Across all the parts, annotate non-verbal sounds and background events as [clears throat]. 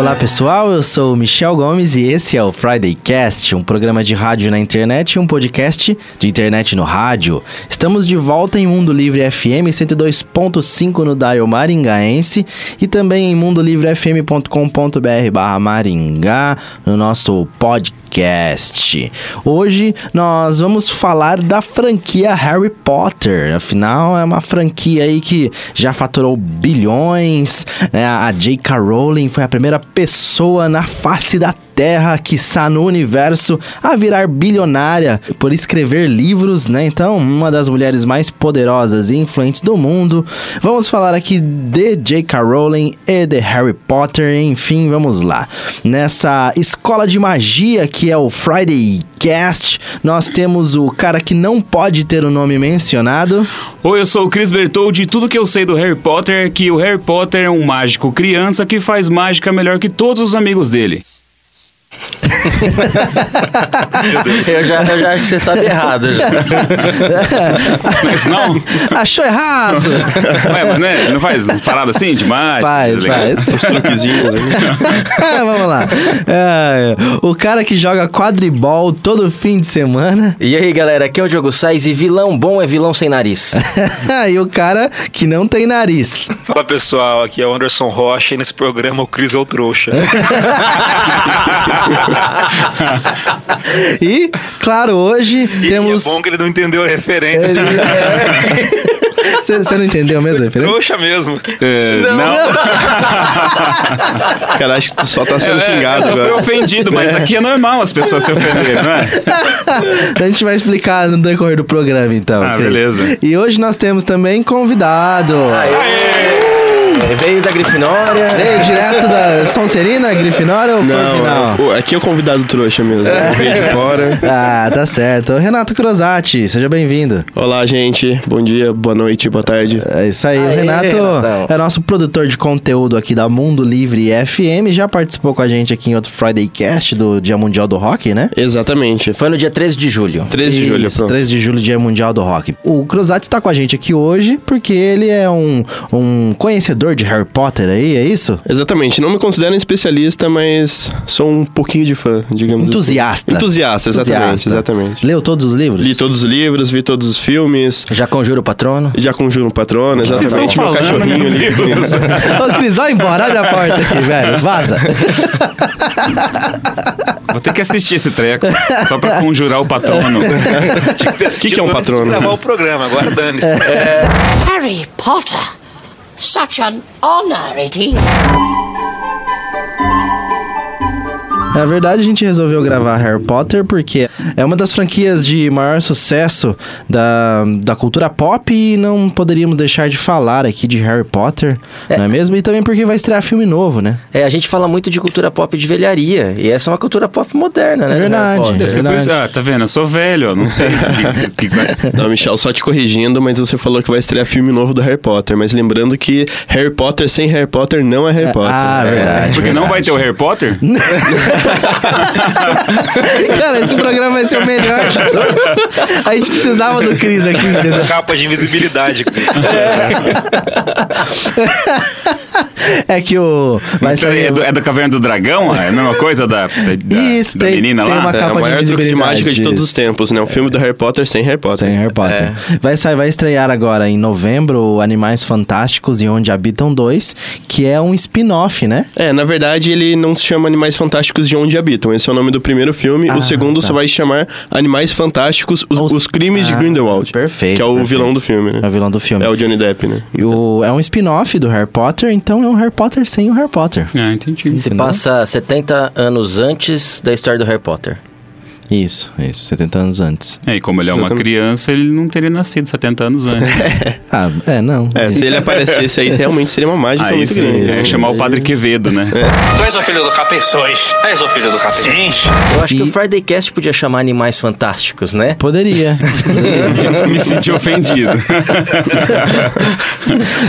Olá pessoal, eu sou Michel Gomes e esse é o Friday Cast, um programa de rádio na internet e um podcast de internet no rádio. Estamos de volta em Mundo Livre FM 102.5 no Dial Maringaense e também em mundolivrefm.com.br barra Maringá no nosso podcast. Hoje nós vamos falar da franquia Harry Potter. Afinal, é uma franquia aí que já faturou bilhões. Né? A J.K. Rowling foi a primeira pessoa na face da Terra, quiçá no universo, a virar bilionária por escrever livros, né? Então, uma das mulheres mais poderosas e influentes do mundo. Vamos falar aqui de J.K. Rowling e de Harry Potter, enfim, vamos lá. Nessa escola de magia que é o Friday Cast, nós temos o cara que não pode ter o nome mencionado. Oi, eu sou o Chris Bertoldi. Tudo que eu sei do Harry Potter é que o Harry Potter é um mágico criança que faz mágica melhor que todos os amigos dele. Eu, já, eu já acho que você sabe errado. Já. Mas não? Achou errado! Ué, mas né? Não faz umas paradas assim demais? Faz, faz. Os truquezinhos. [laughs] Vamos lá. É, o cara que joga quadribol todo fim de semana. E aí, galera, aqui é o Diogo Sais e vilão bom é vilão sem nariz. [laughs] e o cara que não tem nariz. Fala pessoal, aqui é o Anderson Rocha e nesse programa o Cris é o trouxa. [laughs] [laughs] e, claro, hoje e temos. É bom que ele não entendeu a referência. Ele é... [laughs] Você não entendeu mesmo a referência? Trouxa mesmo. É, não. não. [laughs] Cara, acho que tu só tá sendo é, xingado eu agora. Eu fui ofendido, mas aqui é normal as pessoas se ofenderem, não é? a gente vai explicar no decorrer do programa, então. Ah, Chris. beleza. E hoje nós temos também convidado. Aê! Aê! Veio da Grifinória. Veio direto da Sonserina, Grifinória ou Não, o, aqui é o convidado trouxa mesmo. É. Veio de fora. Ah, tá certo. Renato Crosati, seja bem-vindo. Olá, gente. Bom dia, boa noite, boa tarde. É isso aí. Aê, o Renato Renatão. é nosso produtor de conteúdo aqui da Mundo Livre FM. Já participou com a gente aqui em outro Friday Cast do Dia Mundial do Rock, né? Exatamente. Foi no dia 13 de julho. 13 de julho, Isso, 13 de julho, Dia Mundial do Rock. O Crosati está com a gente aqui hoje porque ele é um, um conhecedor de Harry Potter aí, é isso? Exatamente. Não me considero um especialista, mas sou um pouquinho de fã, digamos Entusiasta. Assim. Entusiasta, exatamente, Entusiasta. exatamente. Leu todos os livros? Li todos os livros, vi todos os filmes. Já conjura o patrono? Já conjuro o patrono, exatamente. Meu cachorrinho ali. Ô, Cris, vai embora, abre a porta aqui, velho. Vaza. Vou ter que assistir esse treco, só pra conjurar o patrono. [laughs] O que, que é um patrono? gravar o programa, agora dane-se. É... Harry Potter. Such an honor it is. Na verdade, a gente resolveu gravar Harry Potter porque é uma das franquias de maior sucesso da, da cultura pop e não poderíamos deixar de falar aqui de Harry Potter, é. não é mesmo? E também porque vai estrear filme novo, né? É, a gente fala muito de cultura pop de velharia e essa é uma cultura pop moderna, né? É verdade. É verdade. Ah, tá vendo? Eu sou velho, eu não sei. [laughs] não, Michel, só te corrigindo, mas você falou que vai estrear filme novo do Harry Potter, mas lembrando que Harry Potter sem Harry Potter não é Harry é, Potter. Ah, verdade. Porque verdade. não vai ter o Harry Potter? [laughs] [laughs] Cara, esse programa vai ser o melhor de todos. A gente precisava do Cris aqui, entendeu? Capa de invisibilidade. É. é que o. Vai sair... é, do, é da Caverna do Dragão? É a mesma coisa da, da, Isso, da tem, menina tem lá? Uma capa é o maior de, truque de mágica de todos os tempos, né? O filme do Harry Potter sem Harry Potter. Sem Harry Potter. É. Vai, sair, vai estrear agora em novembro Animais Fantásticos e Onde Habitam Dois, que é um spin-off, né? É, na verdade ele não se chama Animais Fantásticos de Onde Habitam. Esse é o nome do primeiro filme. Ah, o segundo tá. só vai chamar Animais Fantásticos, Os, Os- os Crimes de Ah, Grindelwald. perfeito, Que é o perfeito. vilão do filme, né? É o vilão do filme. É o Johnny Depp, né? E o- é um spin-off do Harry Potter, então é um Harry Potter sem o Harry Potter. Ah, entendi. Se passa 70 anos antes da história do Harry Potter. Isso, isso, 70 anos antes. É, e como ele é uma Exatamente. criança, ele não teria nascido 70 anos antes. [laughs] Ah, é, não. É, se ele aparecesse aí, realmente seria uma mágica Aí muito sim, grande. é chamar o Padre Quevedo, né? Tu és o filho do capeta? Sois. És o filho do capeta? Sim. Eu acho que E- o Friday Cast podia chamar Animais Fantásticos, né? Poderia. [laughs] Me senti ofendido. [laughs]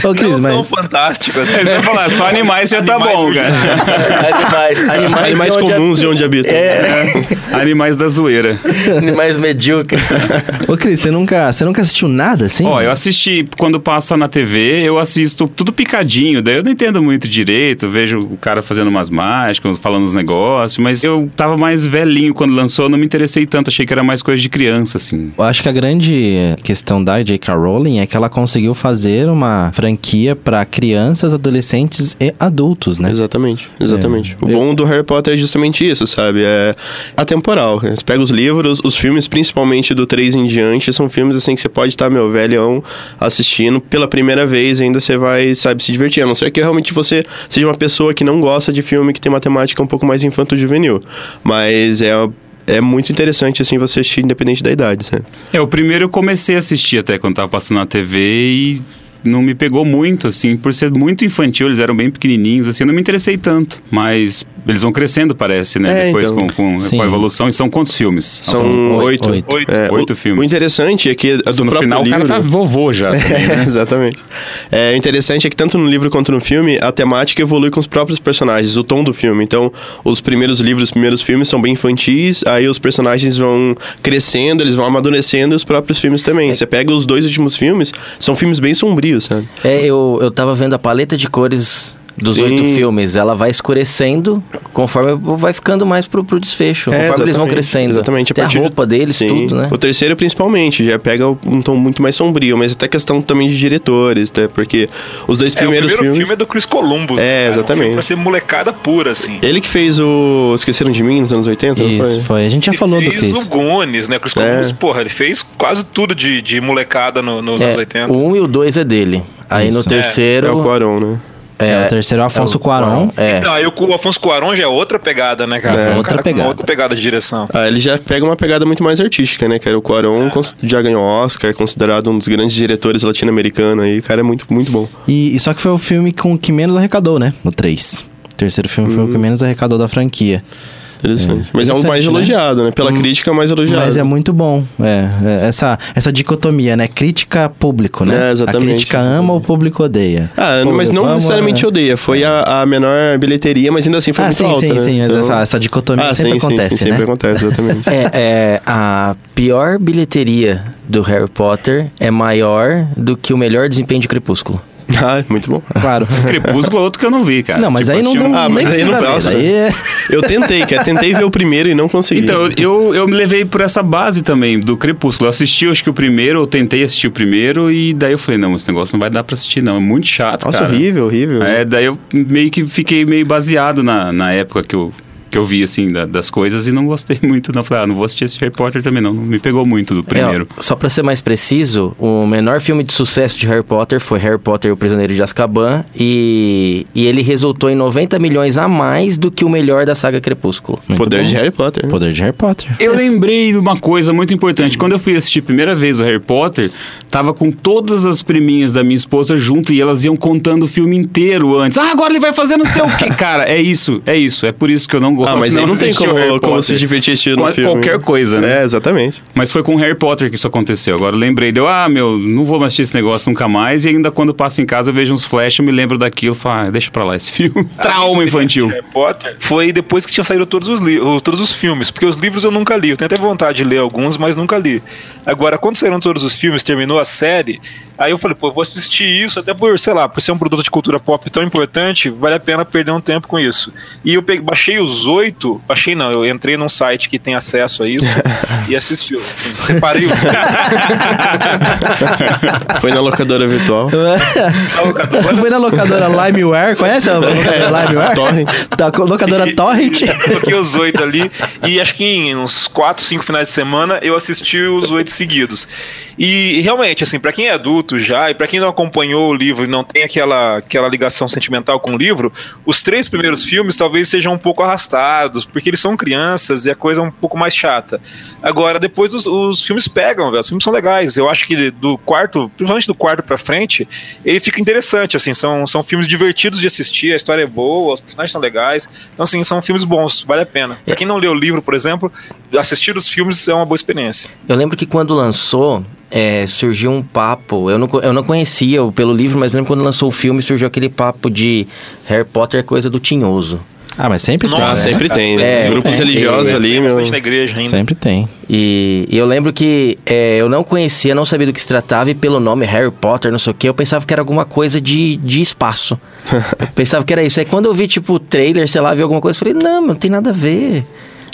Ô, Cris, Não mas... tão fantástico assim. É, você falar, só animais já tá Animais bom, do cara. animais, animais, Animais comuns de onde habitam. É, Animais da zoeira. [laughs] animais medíocres. Ô, Cris, você nunca, você nunca assistiu nada assim? Ó, eu assisti, quando passa na TV, eu assisto tudo picadinho, daí eu não entendo muito direito, vejo o cara fazendo umas mágicas, falando uns negócios, mas eu tava mais velhinho quando lançou, não me interessei tanto, achei que era mais coisa de criança, assim. Eu acho que a grande questão da J.K. Rowling é que ela conseguiu fazer uma franquia pra crianças, adolescentes e adultos, né? Exatamente, exatamente. É. O bom do Harry Potter é justamente isso, sabe? É atemporal. Você pega os livros, os filmes, principalmente do 3 em diante, são filmes assim que você pode estar, meu, velhão, assistindo pela primeira vez ainda você vai, sabe, se divertir. A não ser que realmente você seja uma pessoa que não gosta de filme que tem uma temática um pouco mais infanto-juvenil. Mas é. É muito interessante, assim, você assistir independente da idade, sabe? É, o primeiro eu comecei a assistir até quando tava passando na TV e não me pegou muito, assim, por ser muito infantil, eles eram bem pequenininhos, assim, eu não me interessei tanto. Mas eles vão crescendo, parece, né? É, Depois então. com, com, com a evolução. E são quantos filmes? São oito. oito. Oito. É, Oito o- filmes. O interessante é que a do no próprio final livro... o cara tá vovô já. [laughs] também, né? É, exatamente. É, o interessante é que tanto no livro quanto no filme, a temática evolui com os próprios personagens, o tom do filme. Então, os primeiros livros, os primeiros filmes são bem infantis, aí os personagens vão crescendo, eles vão amadurecendo e os próprios filmes também. Você pega os dois últimos filmes, são filmes bem sombrios, sabe? É, eu, eu tava vendo a paleta de cores dos Sim. oito filmes. Ela vai escurecendo conforme vai ficando mais pro, pro desfecho. É, conforme eles vão crescendo. Exatamente. Até a partir do- roupa deles, Sim. tudo, né? O terceiro, principalmente, já pega um tom muito mais sombrio, mas até questão também de diretores, até porque os dois É, o primeiros primeiro filmes. filme é do Chris Columbus. É, cara. exatamente. Um filme pra ser molecada pura, assim. Ele que fez o Esqueceram de Mim nos anos 80, não Isso, foi? foi. A gente já Ele falou do fez Chris. o Gones, né? Chris Columbus, É. porra, ele fez quase tudo de, de molecada no- nos anos É, 80. o um e o dois é dele. Aí no Isso. terceiro. É o Quaron, né? É, o terceiro é o Afonso é o Cuarón. É. Não, aí o o Afonso Cuarón já é outra pegada, né, cara? É, um outra cara pegada. outra pegada de direção. Ah, ele já pega uma pegada muito mais artística, né, cara? O Cuarón cons- já ganhou Oscar, é considerado um dos grandes diretores latino-americanos aí. O cara é muito, muito bom. E, e só que foi o filme com que menos arrecadou, né? O 3. O terceiro filme foi o que menos arrecadou da franquia. Interessante. Mas é o Interessante, mais né? elogiado, né? Pela Hum, crítica, mais elogiado. Mas é muito bom. É, é, essa, essa dicotomia, né? Crítica público, né? É, exatamente, A crítica exatamente. ama, o público odeia. Ah, Público mas não ama, necessariamente é. odeia. Foi a, a menor bilheteria, mas ainda assim foi Ah, muito sim, alta, sim, né? sim. Mas Então- essa, essa dicotomia Ah, sempre sim, sim, acontece, sim, né? sempre acontece, exatamente. [laughs] É, é, a pior bilheteria do Harry Potter é maior do que o melhor desempenho de Crepúsculo. [laughs] ah, muito bom. Claro. [laughs] Crepúsculo é outro que eu não vi, cara. Não, mas Tipo, aí não deu um- Ah, mas aí não- nossa. Aí é- [laughs] Eu tentei, cara. Tentei ver o primeiro e não consegui. Então, eu, eu me levei por essa base também, do Crepúsculo. Eu assisti, acho que o primeiro, eu tentei assistir o primeiro, e daí eu falei, não, esse negócio não vai dar pra assistir, não. É muito chato, Nossa, cara. horrível, horrível. É, daí eu meio que fiquei meio baseado na, na época que eu, que eu vi, assim, da- das coisas e não gostei [laughs] muito. Não falei, ah, não vou assistir esse Harry Potter também, não. Não me pegou muito do primeiro. É, ó, só pra ser mais preciso, o menor filme de sucesso de Harry Potter foi Harry Potter e o Prisioneiro de Azkaban e, e ele resultou em 90 milhões a mais do que o melhor da saga Crepúsculo. Muito Poder bom. de Harry Potter. né? Poder de Harry Potter. Eu lembrei de uma coisa muito importante. Quando eu fui assistir a primeira vez o Harry Potter, tava com todas as priminhas da minha esposa junto e elas iam contando o filme inteiro antes. Ah, agora ele vai fazer não sei o quê. [laughs] Cara, é isso, é isso. É por isso que eu não gosto Ah, mas aí não tem como, como se divertir assistindo Qual- no filme. Qualquer coisa, né? É, exatamente. Mas foi com Harry Potter que isso aconteceu. Agora eu lembrei, deu, ah, meu, não vou mais assistir esse negócio nunca mais. E ainda quando passo em casa eu vejo uns flash, eu me lembro daquilo, falo, ah, deixa pra lá esse filme. [laughs] Trauma infantil. Harry Potter foi depois que tinham saído todos os, todos os filmes, porque os livros eu nunca li. Eu tenho até vontade de ler alguns, mas nunca li. Agora, quando saíram todos os filmes, terminou a série, aí eu falei, pô, eu vou assistir isso, até por, sei lá, por ser um produto de cultura pop tão importante, vale a pena perder um tempo com isso. E eu peguei, baixei os oito, baixei não, eu entrei num site que tem acesso a isso [laughs] e assisti. Assim, separei o. [laughs] Foi na locadora virtual. [laughs] Foi na locadora Limeware, conhece a locadora Limeware? Torrent. Da locadora Torrent. Coloquei os oito ali e acho que em uns quatro, cinco finais de semana eu assisti os oito seguidos. E realmente, assim, pra quem é adulto já e pra quem não acompanhou o livro e não tem aquela, aquela ligação sentimental com o livro, os três primeiros filmes talvez sejam um pouco arrastados. Forçados, porque eles são crianças e a coisa é um pouco mais chata. Agora, depois os, os filmes pegam, os filmes são legais. Eu acho que do quarto, principalmente do quarto pra frente, ele fica interessante, assim, são, são filmes divertidos de assistir, a história é boa, os personagens são legais. Então, assim, são filmes bons, vale a pena. Pra quem não leu o livro, por exemplo, assistir os filmes é uma boa experiência. Eu lembro que quando lançou, é, surgiu um papo. Eu não, eu não conhecia pelo livro, mas lembro quando lançou o filme, surgiu aquele papo de Harry Potter é coisa do tinhoso. Ah, mas sempre tem, Ah, Nossa, né? sempre tem, né? É, Grupos é, religiosos é, ali, Tem meu. bastante na igreja ainda. Sempre tem. E, e eu lembro que é, eu não conhecia, não sabia do que se tratava, e pelo nome Harry Potter, não sei o que, eu pensava que era alguma coisa de, de espaço. [laughs] eu pensava que era isso. Aí quando eu vi, tipo, o trailer, sei lá, vi alguma coisa, eu falei, não, não tem nada a ver.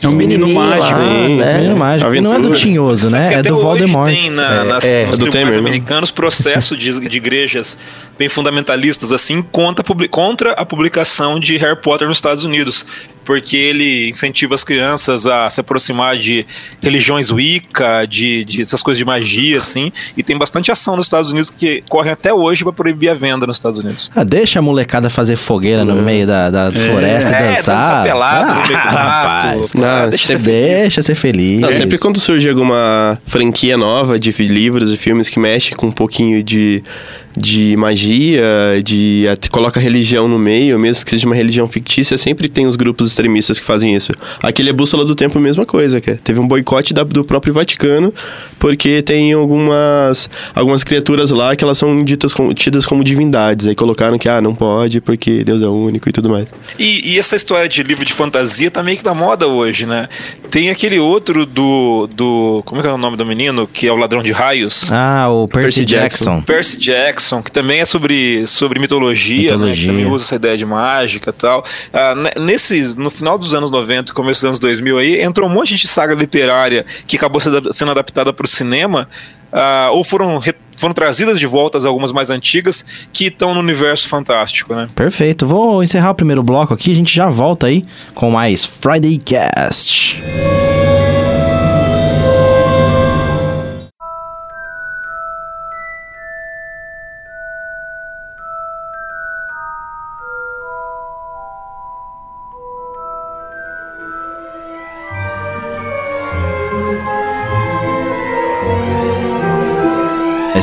É um menino mágico, lá, hein? né? Menino mágico. E não é do Aventura. Tinhoso, né? É do Voldemort. Tem na, É, nas, é. nos É do Temer, né? americanos processo de, de igrejas bem fundamentalistas assim contra, a contra a publicação de Harry Potter nos Estados Unidos, porque ele incentiva as crianças a se aproximar de religiões Wicca, de, de essas coisas de magia assim, e tem bastante ação nos Estados Unidos que correm até hoje para proibir a venda nos Estados Unidos. Ah, deixa a molecada fazer fogueira no meio da, da floresta É, e dançar. dança pelado meio do rapaz. mato. Não, Ah, deixa você ser feliz. Deixa ser feliz. Não, sempre quando surge alguma franquia nova de livros e filmes que mexe com um pouquinho de, de magia, de até coloca religião no meio, mesmo que seja uma religião fictícia, sempre tem os grupos extremistas que fazem isso. Aquele é Bússola do Tempo, mesma coisa, cara. Teve um boicote da- do próprio Vaticano, porque tem algumas, algumas criaturas lá que elas são ditas como, tidas como divindades. Aí colocaram que, ah, não pode porque Deus é único e tudo mais. E, e essa história de livro de fantasia tá meio que na moda hoje, né? Tem aquele outro do. do como é que é o nome do menino? Que é o ladrão de raios. Ah, o Percy, Percy Jackson. Jackson. Percy Jackson, que também é sobre, sobre mitologia, né? Mitologia. Que também usa essa ideia de mágica e tal. Ah, ne- nesses, no final dos anos 90 e começo dos anos 2000 aí, entrou um monte de saga literária que acabou sendo adaptada para o cinema, ah, ou foram, foram trazidas de volta algumas mais antigas, que estão no universo fantástico, né? Perfeito. Vou encerrar o primeiro bloco aqui. A gente já volta aí com mais Friday Cast.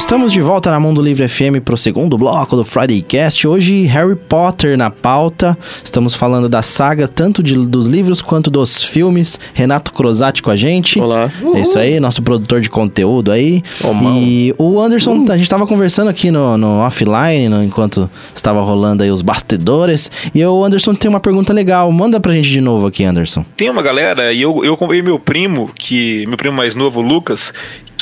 Estamos de volta na Mundo Livre FM para o segundo bloco do Friday Cast. Hoje, Harry Potter na pauta. Estamos falando da saga, tanto de- dos livros quanto dos filmes. Renato Crosati com a gente. Olá. É isso aí, nosso produtor de conteúdo aí. Homão. E o Anderson, a gente tava conversando aqui no, no offline, no- enquanto estava rolando aí os bastidores. E o Anderson tem uma pergunta legal. Manda pra gente de novo aqui, Anderson. Tem uma galera, e eu, eu acompanhei meu primo, que meu primo mais novo, o Lucas,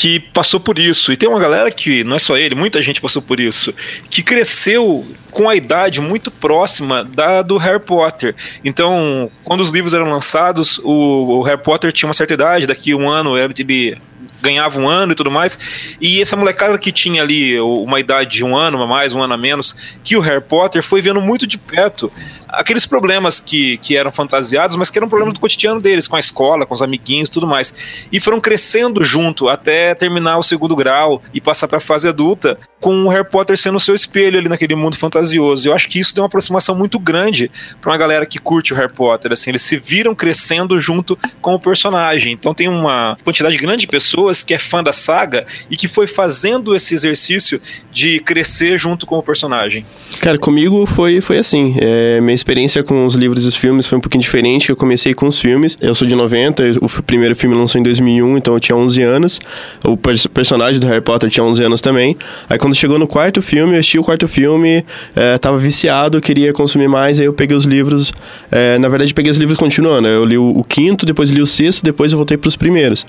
que passou por isso. E tem uma galera que, não é só ele, muita gente passou por isso, que cresceu com a idade muito próxima da do Harry Potter. Então, quando os livros eram lançados, o, o Harry Potter tinha uma certa idade, daqui um ano ele ganhava um ano e tudo mais. E essa molecada que tinha ali uma idade de um ano a mais, um ano a menos, que o Harry Potter foi vendo muito de perto aqueles problemas que, que eram fantasiados, mas que eram problemas do cotidiano deles, com a escola, com os amiguinhos tudo mais. E foram crescendo junto até terminar o segundo grau e passar para a fase adulta, com o Harry Potter sendo o seu espelho ali naquele mundo fantasioso. Eu acho que isso deu uma aproximação muito grande para uma galera que curte o Harry Potter. Assim, eles se viram crescendo junto com o personagem. Então tem uma quantidade grande de pessoas que é fã da saga e que foi fazendo esse exercício de crescer junto com o personagem. Cara, comigo foi, foi assim. É, minha experiência com os livros e os filmes foi um pouquinho diferente. Eu comecei com os filmes. Eu sou de 90, o primeiro filme lançou em 2001, então eu tinha 11 anos. O pers- personagem do Harry Potter tinha 11 anos também. Aí quando chegou no quarto filme, eu assisti o quarto filme, é, tava viciado, queria consumir mais, aí eu peguei os livros. é, na verdade, peguei os livros continuando. Eu li o, o quinto, depois li o sexto, depois eu voltei pros primeiros.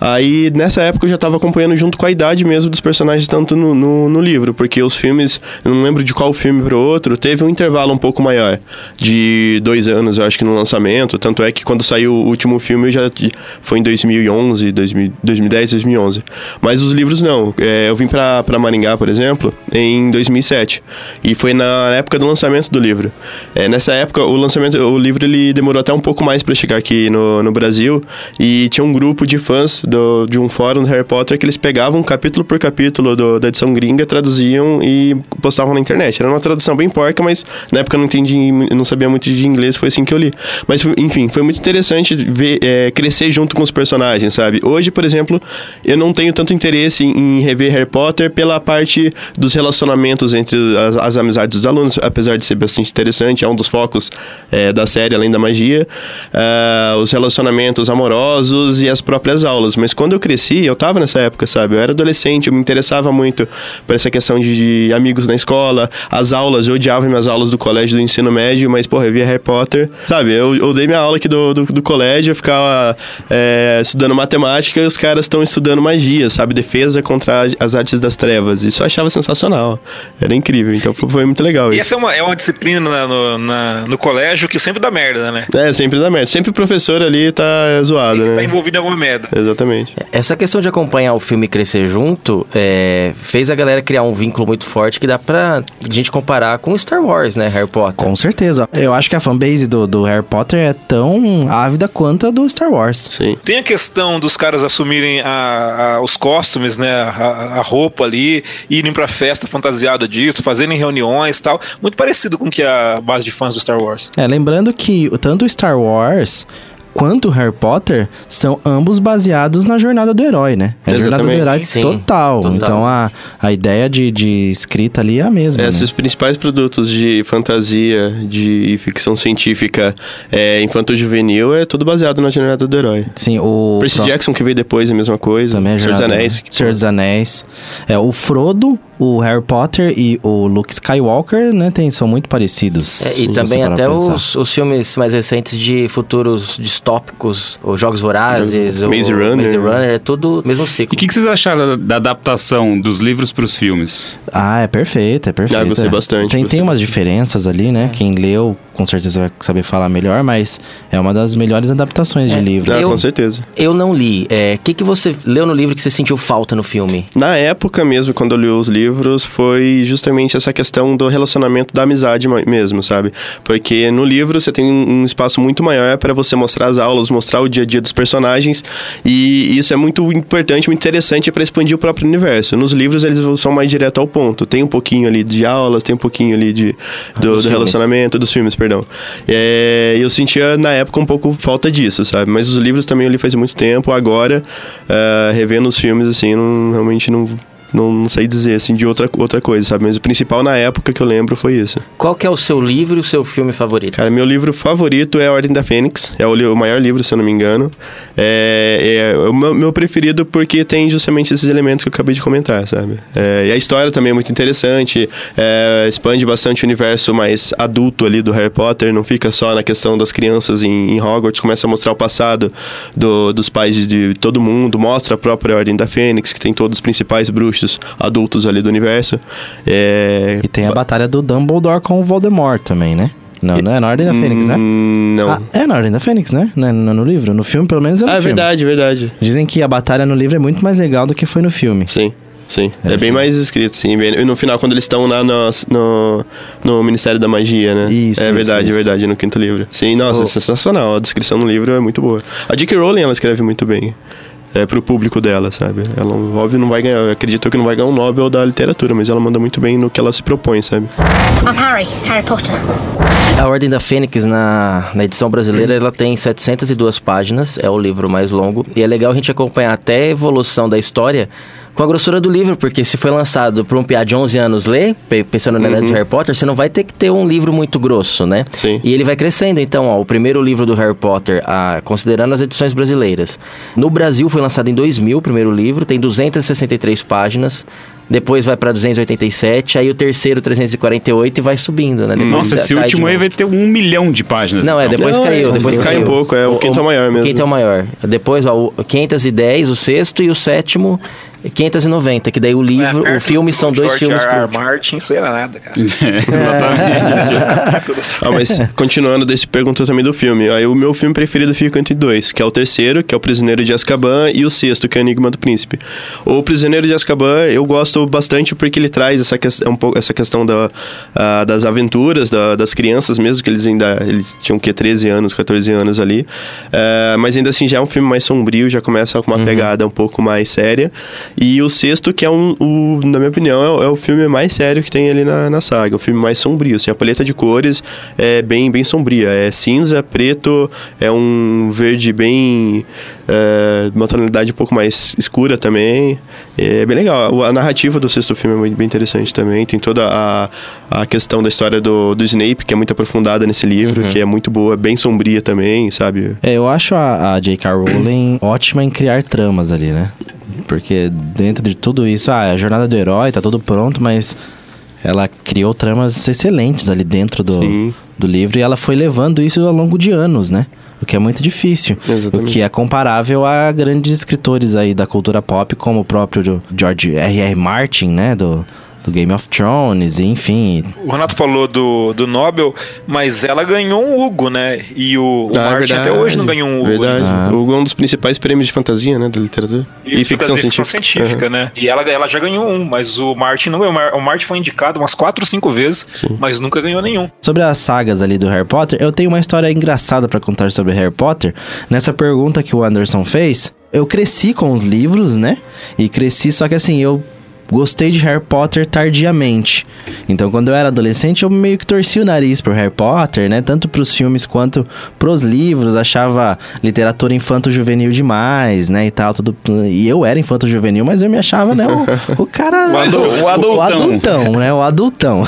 Aí nessa época eu já tava acompanhando junto com a idade mesmo dos personagens, tanto no, no, no livro, porque os filmes, eu não lembro de qual filme pro outro, teve um intervalo um pouco maior, de dois anos, eu acho que no lançamento. Tanto é que quando saiu o último filme já foi em 2011, 2000, 2010, 2011. Mas os livros não. É, eu vim pra Maringá, por exemplo, em 2007. E foi na época do lançamento do livro. É, nessa época, o lançamento, o livro ele demorou até um pouco mais para chegar aqui no, no Brasil. E tinha um grupo de fãs do, de um fórum do Harry Potter que eles pegavam capítulo por capítulo do, da edição gringa, traduziam e postavam na internet. Era uma tradução bem porca, mas na época eu não entendi eu não sabia muito de inglês, foi assim que eu li. Mas, enfim, foi muito interessante ver, é, crescer junto com os personagens, sabe? Hoje, por exemplo, eu não tenho tanto interesse em, em rever Harry Potter pela parte dos relacionamentos entre as, as amizades dos alunos, apesar de ser bastante interessante, é um dos focos é, da série, além da magia. Ah, os relacionamentos amorosos e as próprias aulas. Mas quando eu cresci, eu tava nessa época, sabe? Eu era adolescente, eu me interessava muito por essa questão de, de amigos na escola, as aulas, eu odiava minhas aulas do colégio do ensino médio, mas, porra, eu via Harry Potter. Sabe, eu, eu dei minha aula aqui do, do, do colégio, eu ficava é, estudando matemática e os caras estão estudando magia, sabe? Defesa contra as artes das trevas. Isso eu achava sensacional. Era incrível. Então foi, foi muito legal E isso. essa é uma, é uma disciplina na- no, na- no colégio que sempre dá merda, né? É, sempre dá merda. Sempre o professor ali tá zoado, Tá né? envolvido em alguma merda. Exatamente. Essa questão de acompanhar o filme crescer junto é, fez a galera criar um vínculo muito forte que dá pra gente comparar com Star Wars, né? Harry Potter. Com certeza. Eu acho que a fanbase do, do Harry Potter é tão ávida quanto a do Star Wars. Sim. Tem a questão dos caras assumirem a- a- os costumes, né? A, a roupa ali, irem pra festa fantasiada disso, fazerem reuniões e tal. Muito parecido com o que a base de fãs do Star Wars. É, lembrando que tanto o Star Wars quanto o Harry Potter são ambos baseados na jornada do herói, né? É a jornada do herói total. total. Então a, a ideia de, de escrita ali é a mesma. É, né? se os principais produtos de fantasia, de ficção científica, é, infanto-juvenil, é tudo baseado na jornada do herói. Sim, o. Percy pro- Jackson que veio depois, a mesma coisa. Também é Senhor dos Anéis. Senhor dos Anéis. É, o Frodo, o Harry Potter e o Luke Skywalker, né, tem, são muito parecidos. É, e também até os, os filmes mais recentes de futuros distópicos, os Jogos Vorazes, o Maze Runner. Maze Runner, é tudo mesmo E ciclo. o que, que vocês acharam da, da adaptação dos livros para os filmes? Ah, é perfeito, é perfeito. Ah, gostei é. bastante, Tem, gostei tem umas diferenças ali, né? Quem leu, com certeza vai saber falar melhor, mas é uma das melhores adaptações de É. livros. Ah, Eu- com certeza. Eu não li. O que, que você leu no livro que você sentiu falta no filme? Na época mesmo, quando eu li os livros, foi justamente essa questão do relacionamento da amizade mesmo, sabe? Porque no livro você tem um um espaço muito maior para você mostrar as aulas, mostrar o dia a dia dos personagens, e isso é muito importante, muito interessante para expandir o próprio universo. Nos livros eles são mais direto ao ponto. Tem um pouquinho ali de aulas, tem um pouquinho ali de, do, dos do filmes. relacionamento, dos filmes, perdão. É, eu sentia na época um pouco falta disso, sabe? Mas os livros também eu li faz muito tempo. Agora, ah, revendo os filmes, assim, não, realmente não, não, não sei dizer, assim, de outra, outra coisa, sabe? Mas o principal na época que eu lembro foi isso. Qual que é o seu livro e o seu filme favorito? Cara, meu livro favorito é A Ordem da Fênix. É o, o maior livro, se eu não me engano. É, é o meu, meu preferido porque tem justamente esses elementos que eu acabei de comentar, sabe? É, e a história também é muito interessante. é, expande bastante o universo mais adulto ali do Harry Potter. Não fica só na questão das crianças em, em Hogwarts. Começa a mostrar o passado do- dos pais de, de todo mundo. Mostra a própria Ordem da Fênix, que tem todos os principais bruxos adultos ali do universo. É, E tem a batalha do Dumbledore com o Voldemort também, né? Não, não é na Ordem da Fênix, né? hum, Não. Ah, é na Ordem da Fênix, né? Não é no, livro. No filme, pelo menos, é no Ah, é filme. verdade, verdade. Dizem que a batalha no livro é muito mais legal do que foi no filme. Sim, sim. É, bem mais escrito, sim. Bem- E no final, quando eles estão lá no, no, no Ministério da Magia, né? Isso, É isso, verdade, isso. é verdade, no quinto livro. Sim, nossa, é sensacional. A descrição no livro é muito boa. A J.K. Rowling, ela escreve muito bem. É pro público dela, sabe? Ela, óbvio, não vai ganhar. Acredito que não vai ganhar um Nobel da literatura, mas ela manda muito bem no que ela se propõe, sabe? I'm Harry, Harry Potter. A Ordem da Fênix, na, na edição brasileira, ela tem 702 páginas, é o livro mais longo. E é legal a gente acompanhar até a evolução da história com a grossura do livro, porque se foi lançado para um piá de 11 anos ler, pe- pensando na idade de Harry Potter, você não vai ter que ter um livro muito grosso, né? Sim. E ele vai crescendo. Então, ó, o primeiro livro do Harry Potter, ah, considerando as edições brasileiras. No Brasil foi lançado em 2000, o primeiro livro, tem 263 páginas. Depois vai para 287, aí o terceiro 348 e vai subindo, né? Depois Nossa, esse último aí vai ter um milhão de páginas. Não, é, então. depois Não, caiu, é, depois cai caiu. um pouco, é, o quinto é o maior mesmo. O quinto é o maior. Depois, ó, o 510, o sexto, e o sétimo, 590, que daí o livro, É, o filme são dois George filmes R. R. por... Martin, isso era nada, cara. [laughs] Exatamente. [laughs] Ah, mas continuando desse perguntou também do filme. Aí o meu filme preferido fica entre dois, que é o terceiro, que é o Prisioneiro de Azkaban, e o sexto, que é o Enigma do Príncipe. O Prisioneiro de Azkaban eu gosto bastante porque ele traz essa, ques- um pouco, essa questão da, ah, das aventuras da- das crianças mesmo, que eles ainda eles tinham que 13 anos, 14 anos ali. Ah, mas ainda assim já é um filme mais sombrio, já começa com uma pegada um pouco mais séria. E o sexto, que é um, o, na minha opinião, é, o- é o filme mais sério que tem ali na, na saga. O filme mais sombrio, assim, a paleta de cores é bem, bem sombria. É cinza, preto, é um verde bem... É, uma tonalidade um pouco mais escura também. É bem legal. A narrativa do sexto filme é muito- bem interessante também. Tem toda a, a questão da história do, do Snape, que é muito aprofundada nesse livro, que é muito boa, bem sombria também, sabe? É, eu acho a, a J.K. Rowling [clears throat] ótima em criar tramas ali, né? Porque dentro de tudo isso, ah, a jornada do herói tá tudo pronto, mas ela criou tramas excelentes ali dentro do, Sim. do livro e ela foi levando isso ao longo de anos, né? O que é muito difícil. Exatamente. O que é comparável a grandes escritores aí da cultura pop, como o próprio George R.R. Martin, né? Do, do Game of Thrones, enfim. O Renato falou do, do Nobel, mas ela ganhou um Hugo, né? E o, o Ah, Martin até verdade, hoje não ganhou um Hugo. Verdade. Ah. O Hugo é um dos principais prêmios de fantasia, né, da literatura. Isso, e ficção científica. científica, né? E ela, ela já ganhou um, mas o Martin não ganhou. O Mar- O Martin foi indicado umas quatro ou cinco vezes, mas nunca ganhou nenhum. Sobre as sagas ali do Harry Potter, eu tenho uma história engraçada pra contar sobre Harry Potter. Nessa pergunta que o Anderson fez, eu cresci com os livros, né? E cresci, só que assim, eu gostei de Harry Potter tardiamente. Então, quando eu era adolescente, eu meio que torci o nariz pro Harry Potter, né? Tanto pros filmes quanto pros livros. Achava literatura infanto-juvenil demais, né? E tal, tudo. E eu era infanto-juvenil, mas eu me achava, né? O, [laughs] o cara. O adu- o adultão. O adultão, né? O adultão.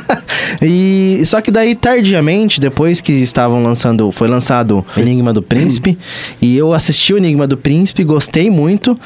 [laughs] e só que daí tardiamente, depois que estavam lançando, foi lançado Enigma do Príncipe, e eu assisti o Enigma do Príncipe, gostei muito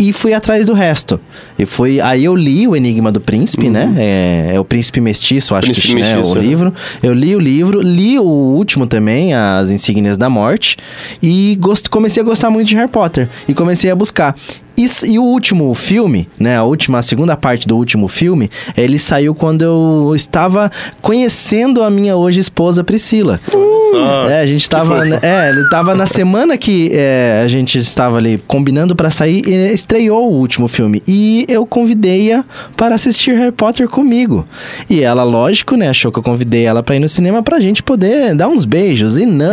e fui atrás do resto. E foi aí eu li o Enigma do Príncipe, né? É, é o Príncipe Mestiço, acho Príncipe que né, Mestiço, o livro. Eu li o livro, li o último também, As Insígnias da Morte, e gost, comecei a gostar muito de Harry Potter e comecei a buscar. E, e o último filme, né? A última, a segunda parte do último filme, ele saiu quando eu estava conhecendo a minha hoje esposa Priscila. Só. É, a gente tava. né, É, ele tava na semana que é, a gente estava ali combinando pra sair e estreou o último filme. E eu convidei-a para assistir Harry Potter comigo. E ela, lógico, né, achou que eu convidei ela pra ir no cinema pra gente poder dar uns beijos. E não.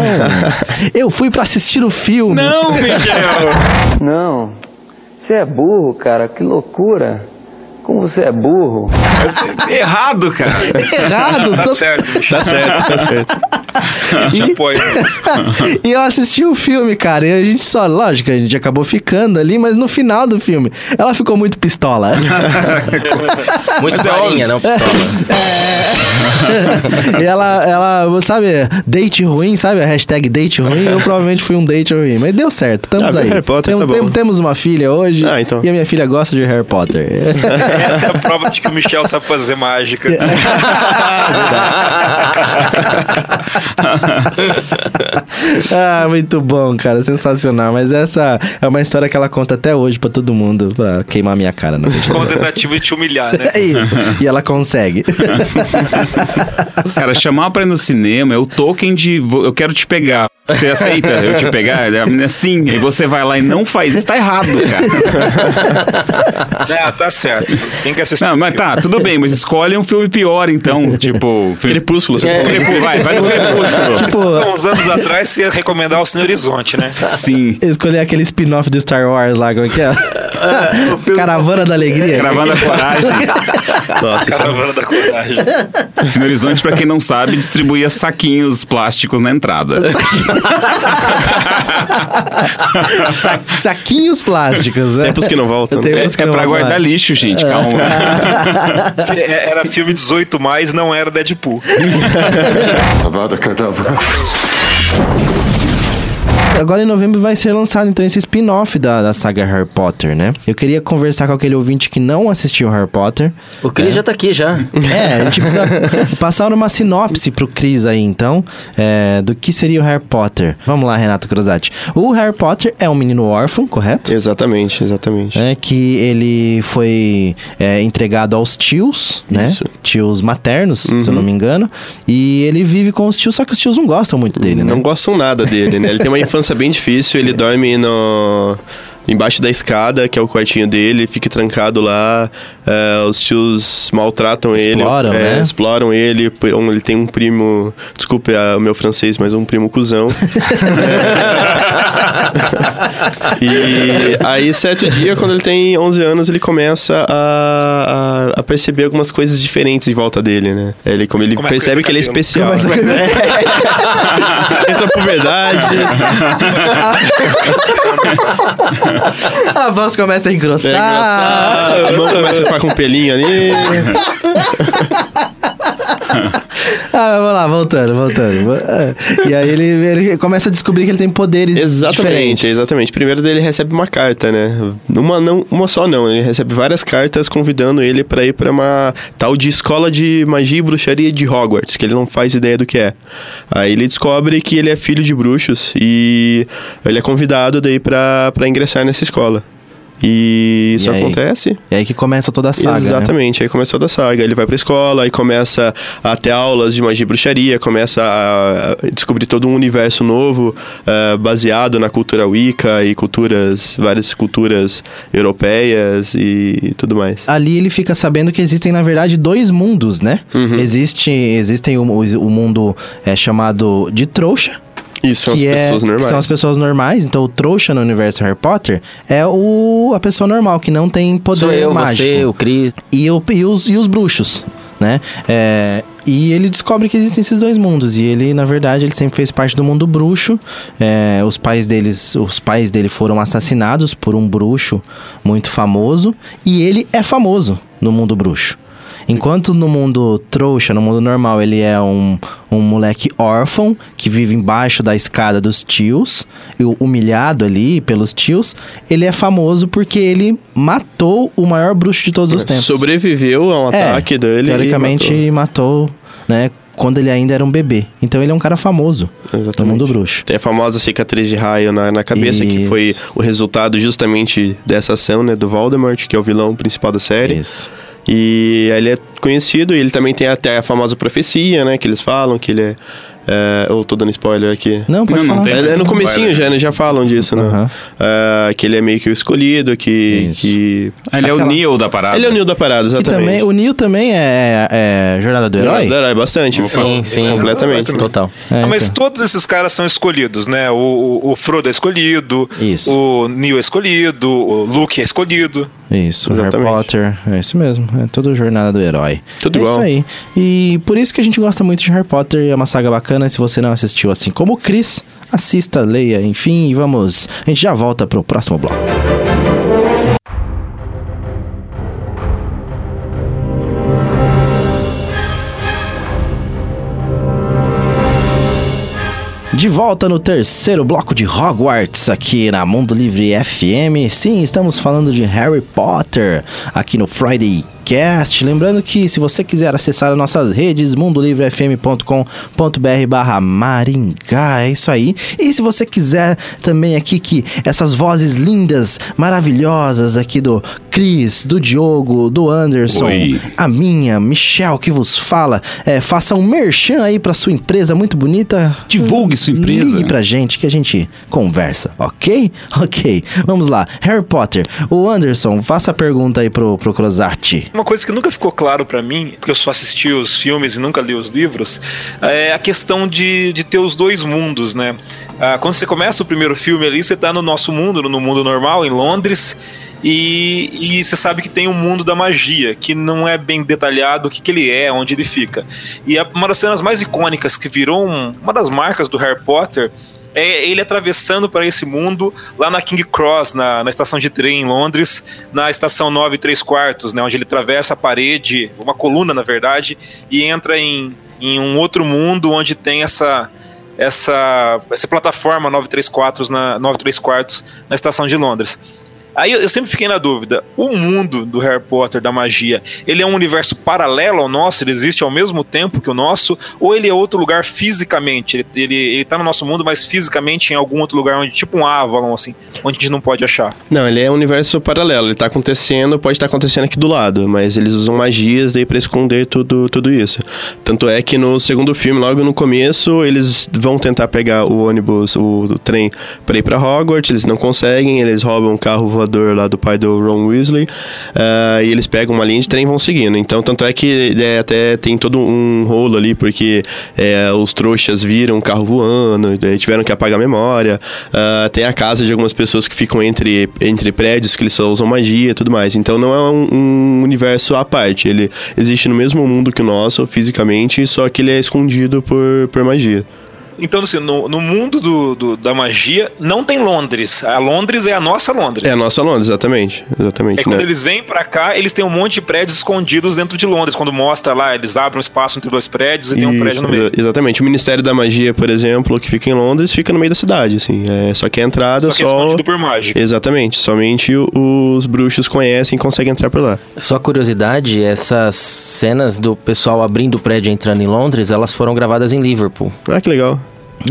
[laughs] eu fui pra assistir o filme. Não, Michel! Não. Você é burro, cara. Que loucura. Como você é burro. Errado, cara. [laughs] Errado. Tá tô- certo, Michel. Tá certo, tá certo. [laughs] Apoio. [laughs] e eu assisti o filme, cara. E a gente só, lógico, a gente acabou ficando ali, mas no final do filme, ela ficou muito pistola. [laughs] Muito Mas é não pistola. e ela, ela, sabe, date ruim, sabe? A hashtag date ruim. Eu provavelmente fui um date ruim. Mas deu certo, estamos Ah, aí. Harry Potter, Tem- tá bom. tem- temos uma filha hoje. Ah, então. E a minha filha gosta de Harry Potter. Essa é a prova de que o Michel sabe fazer mágica. Ah, muito bom, cara. Sensacional. Mas essa é uma história que ela conta até hoje pra todo mundo, pra queimar minha cara na frente Com dela. tentativa de te humilhar, né? É isso. E ela consegue. Cara, chamar pra ir no cinema é o token de eu quero te pegar. Você aceita eu te pegar? A menina, sim. E você vai lá e não faz isso, tá errado, cara. Ah, tá certo. Tem que assistir. Não, mas tá, tudo bem, mas escolhe um filme pior, então. Tipo. Crepúsculo. É. Vai, vai no Crepúsculo. tipo, uns anos atrás, você ia recomendar o Cine Horizonte, né? Sim. escolher aquele spin-off do Star Wars lá, como é que é? Caravana da Alegria. Gravando a coragem. Nossa, é- Caravana da Coragem. Cine Horizonte, pra quem não sabe, distribuía saquinhos plásticos na entrada. [laughs] [laughs] Sa- saquinhos plásticos, né? Tempos que não voltam. né? É, Tempos que é não pra vão guardar lixo, gente, calma. [laughs] É- Era filme 18, mais não era Deadpool. Avada Kedavra. Agora em novembro vai ser lançado então esse spin-off da, da saga Harry Potter, né? Eu queria conversar com aquele ouvinte que não assistiu Harry Potter. O Cris já tá aqui já. É, a gente precisa [laughs] passar uma sinopse pro Cris aí, então, é, do que seria o Harry Potter. Vamos lá, Renato Cruzati. O Harry Potter é um menino órfão, correto? Exatamente, exatamente. É que ele foi é, entregado aos tios, né? Isso. Tios maternos, se eu não me engano. E ele vive com os tios, só que os tios não gostam muito dele, né? Não gostam nada dele, né? Ele tem uma [laughs] infância bem difícil, ele dorme no, embaixo da escada, que é o quartinho dele, fica trancado lá. é, os tios maltratam Exploram, ele. é, né? Exploram ele. p- um- Ele tem um primo. Desculpe o meu francês, mas um primo cuzão. [laughs] E aí, certo dia, quando ele tem 11 anos, ele começa a, a, a perceber algumas coisas diferentes em volta dele, né? Ele, como ele Começa percebe que ele é especial. É. [laughs] Entra por verdade. [laughs] [laughs] A voz começa a É engrossar. engraçado. A mão começa a ficar com um pelinho ali. [laughs] [laughs] Ah, vamos lá, voltando, voltando. É. E aí ele, ele começa a descobrir que ele tem poderes Exatamente, diferentes. exatamente. Primeiro ele recebe uma carta, né? Uma, não, uma só não, ele recebe várias cartas convidando ele pra ir pra uma tal de escola de magia e bruxaria de Hogwarts, que ele não faz ideia do que é. Aí ele descobre que ele é filho de bruxos e ele é convidado daí pra ingressar nessa escola. E isso E aí? acontece. É aí que começa toda a saga, né? Exatamente, aí começa toda a saga. Ele vai pra escola, aí começa a ter aulas de magia e bruxaria, começa a descobrir todo um universo novo, eh, baseado na cultura Wicca e culturas, várias culturas europeias e tudo mais. Ali ele fica sabendo que existem, na verdade, dois mundos, né? Uhum. Existe, existem o, o- o mundo é, chamado de trouxa, Isso, são as é, pessoas que normais. são as pessoas normais. Então, o trouxa no universo Harry Potter é o, a pessoa normal, que não tem poder Sou eu, mágico. você, o Cris. e, o, e, os, e os bruxos, né? É, e ele descobre que existem esses dois mundos. E ele, na verdade, ele sempre fez parte do mundo bruxo. É, os pais deles, os pais dele foram assassinados por um bruxo muito famoso. E ele é famoso no mundo bruxo. Enquanto no mundo trouxa, no mundo normal, ele é um, um moleque órfão que vive embaixo da escada dos tios, humilhado ali pelos tios, ele é famoso porque ele matou o maior bruxo de todos os tempos. Sobreviveu a um É, ataque dele. e Teoricamente matou. né? Quando ele ainda era um bebê. Então ele é um cara famoso matou. Exatamente. mundo bruxo. Tem a famosa cicatriz de raio na, na cabeça, que Isso. foi o resultado justamente dessa ação, né? Do Voldemort, que é o vilão principal da série. Isso. E ele é conhecido, e ele também tem até a famosa profecia, né? Que eles falam que ele é. é eu tô dando spoiler aqui. Não, pode Não, não falar. tem. É, é no Spoiler. comecinho já, né? Já falam disso, né? É, que ele é meio que o escolhido, que... Que... Ele é o Aquela- Neo da parada. Ele é o Neo da parada, exatamente. também, o Neo também é, é Jornada do Herói? Do herói, bastante. Sim, sim. Completamente. Total. É, Ah, mas então. todos esses caras são escolhidos, né? O, o, o Frodo é escolhido, Isso. o Neil é escolhido, o Luke é escolhido. Isso, Harry Exatamente. Potter, é isso mesmo, é tudo Jornada do Herói. Tudo é igual. isso aí. E por isso que a gente gosta muito de Harry Potter, é uma saga bacana, se você não assistiu assim como o Chris, assista, leia, enfim, e vamos, a gente já volta pro próximo bloco. De volta no terceiro bloco de Hogwarts aqui na Mundo Livre FM. Sim, estamos falando de Harry Potter aqui no Friday Lembrando que se você quiser acessar as nossas redes, mundolivrefm.com.br barra Maringá, é isso aí. E se você quiser também aqui que essas vozes lindas, maravilhosas aqui do Cris, do Diogo, do Anderson, Oi. a minha, Michel, que vos fala, é, faça um merchan aí pra sua empresa muito bonita. Divulgue sua empresa. Ligue pra gente que a gente conversa, ok? [laughs] Ok, vamos lá. Harry Potter, o Anderson, faça a pergunta aí pro, pro Crozati. Uma coisa que nunca ficou claro pra mim, porque eu só assisti os filmes e nunca li os livros, é a questão de, de ter os dois mundos, né? Ah, quando você começa o primeiro filme ali, você tá no nosso mundo, no mundo normal, em Londres, e, e você sabe que tem um mundo da magia, que não é bem detalhado o que, que ele é, onde ele fica. E uma das cenas mais icônicas que virou um- uma das marcas do Harry Potter é ele atravessando para esse mundo lá na King Cross, na, na estação de trem em Londres, na estação 9 e 3 quartos, né, onde ele atravessa a parede, uma coluna na verdade, e entra em, em um outro mundo onde tem essa essa, essa plataforma 9 3 quartos na 9 3 quartos na estação de Londres. Aí eu, sempre fiquei na dúvida: o mundo do Harry Potter, da magia, ele é um universo paralelo ao nosso? Ele existe ao mesmo tempo que o nosso? Ou ele é outro lugar fisicamente? Ele, ele, ele tá no nosso mundo, mas fisicamente em algum outro lugar, onde tipo um Avalon, assim, onde a gente não pode achar? Não, ele é um universo paralelo. Ele tá acontecendo, pode estar acontecendo aqui do lado, mas eles usam magias daí pra esconder tudo, tudo isso. Tanto é que no segundo filme, logo no começo, eles vão tentar pegar o ônibus, o, o trem pra ir pra Hogwarts, eles não conseguem, eles roubam um carro voador lá do pai do Ron Weasley, ah, e eles pegam uma linha de trem e vão seguindo. Então, tanto é que é, até tem todo um rolo ali, porque é, os trouxas viram um carro voando, daí tiveram que apagar a memória. Ah, tem a casa de algumas pessoas que ficam entre, entre prédios, que eles só usam magia e tudo mais. Então, não é um, um universo à parte. Ele existe no mesmo mundo que o nosso, fisicamente, só que ele é escondido por, por magia. Então, assim, no, no mundo do, do- da magia, não tem Londres. A Londres é a nossa Londres. É a nossa Londres, exatamente. Exatamente. É quando né? eles vêm pra cá, eles têm um monte de prédios escondidos dentro de Londres. Quando mostra lá, eles abrem um espaço entre dois prédios e tem um Isso, prédio no meio. exa- Exatamente. O Ministério da Magia, por exemplo, que fica em Londres, fica no meio da cidade, assim. É, só que a entrada Só que é só. escondido por mágica. Exatamente. Somente os bruxos conhecem e conseguem entrar por lá. Só curiosidade, essas cenas do pessoal abrindo o prédio e entrando em Londres, elas foram gravadas em Liverpool. Ah, que legal.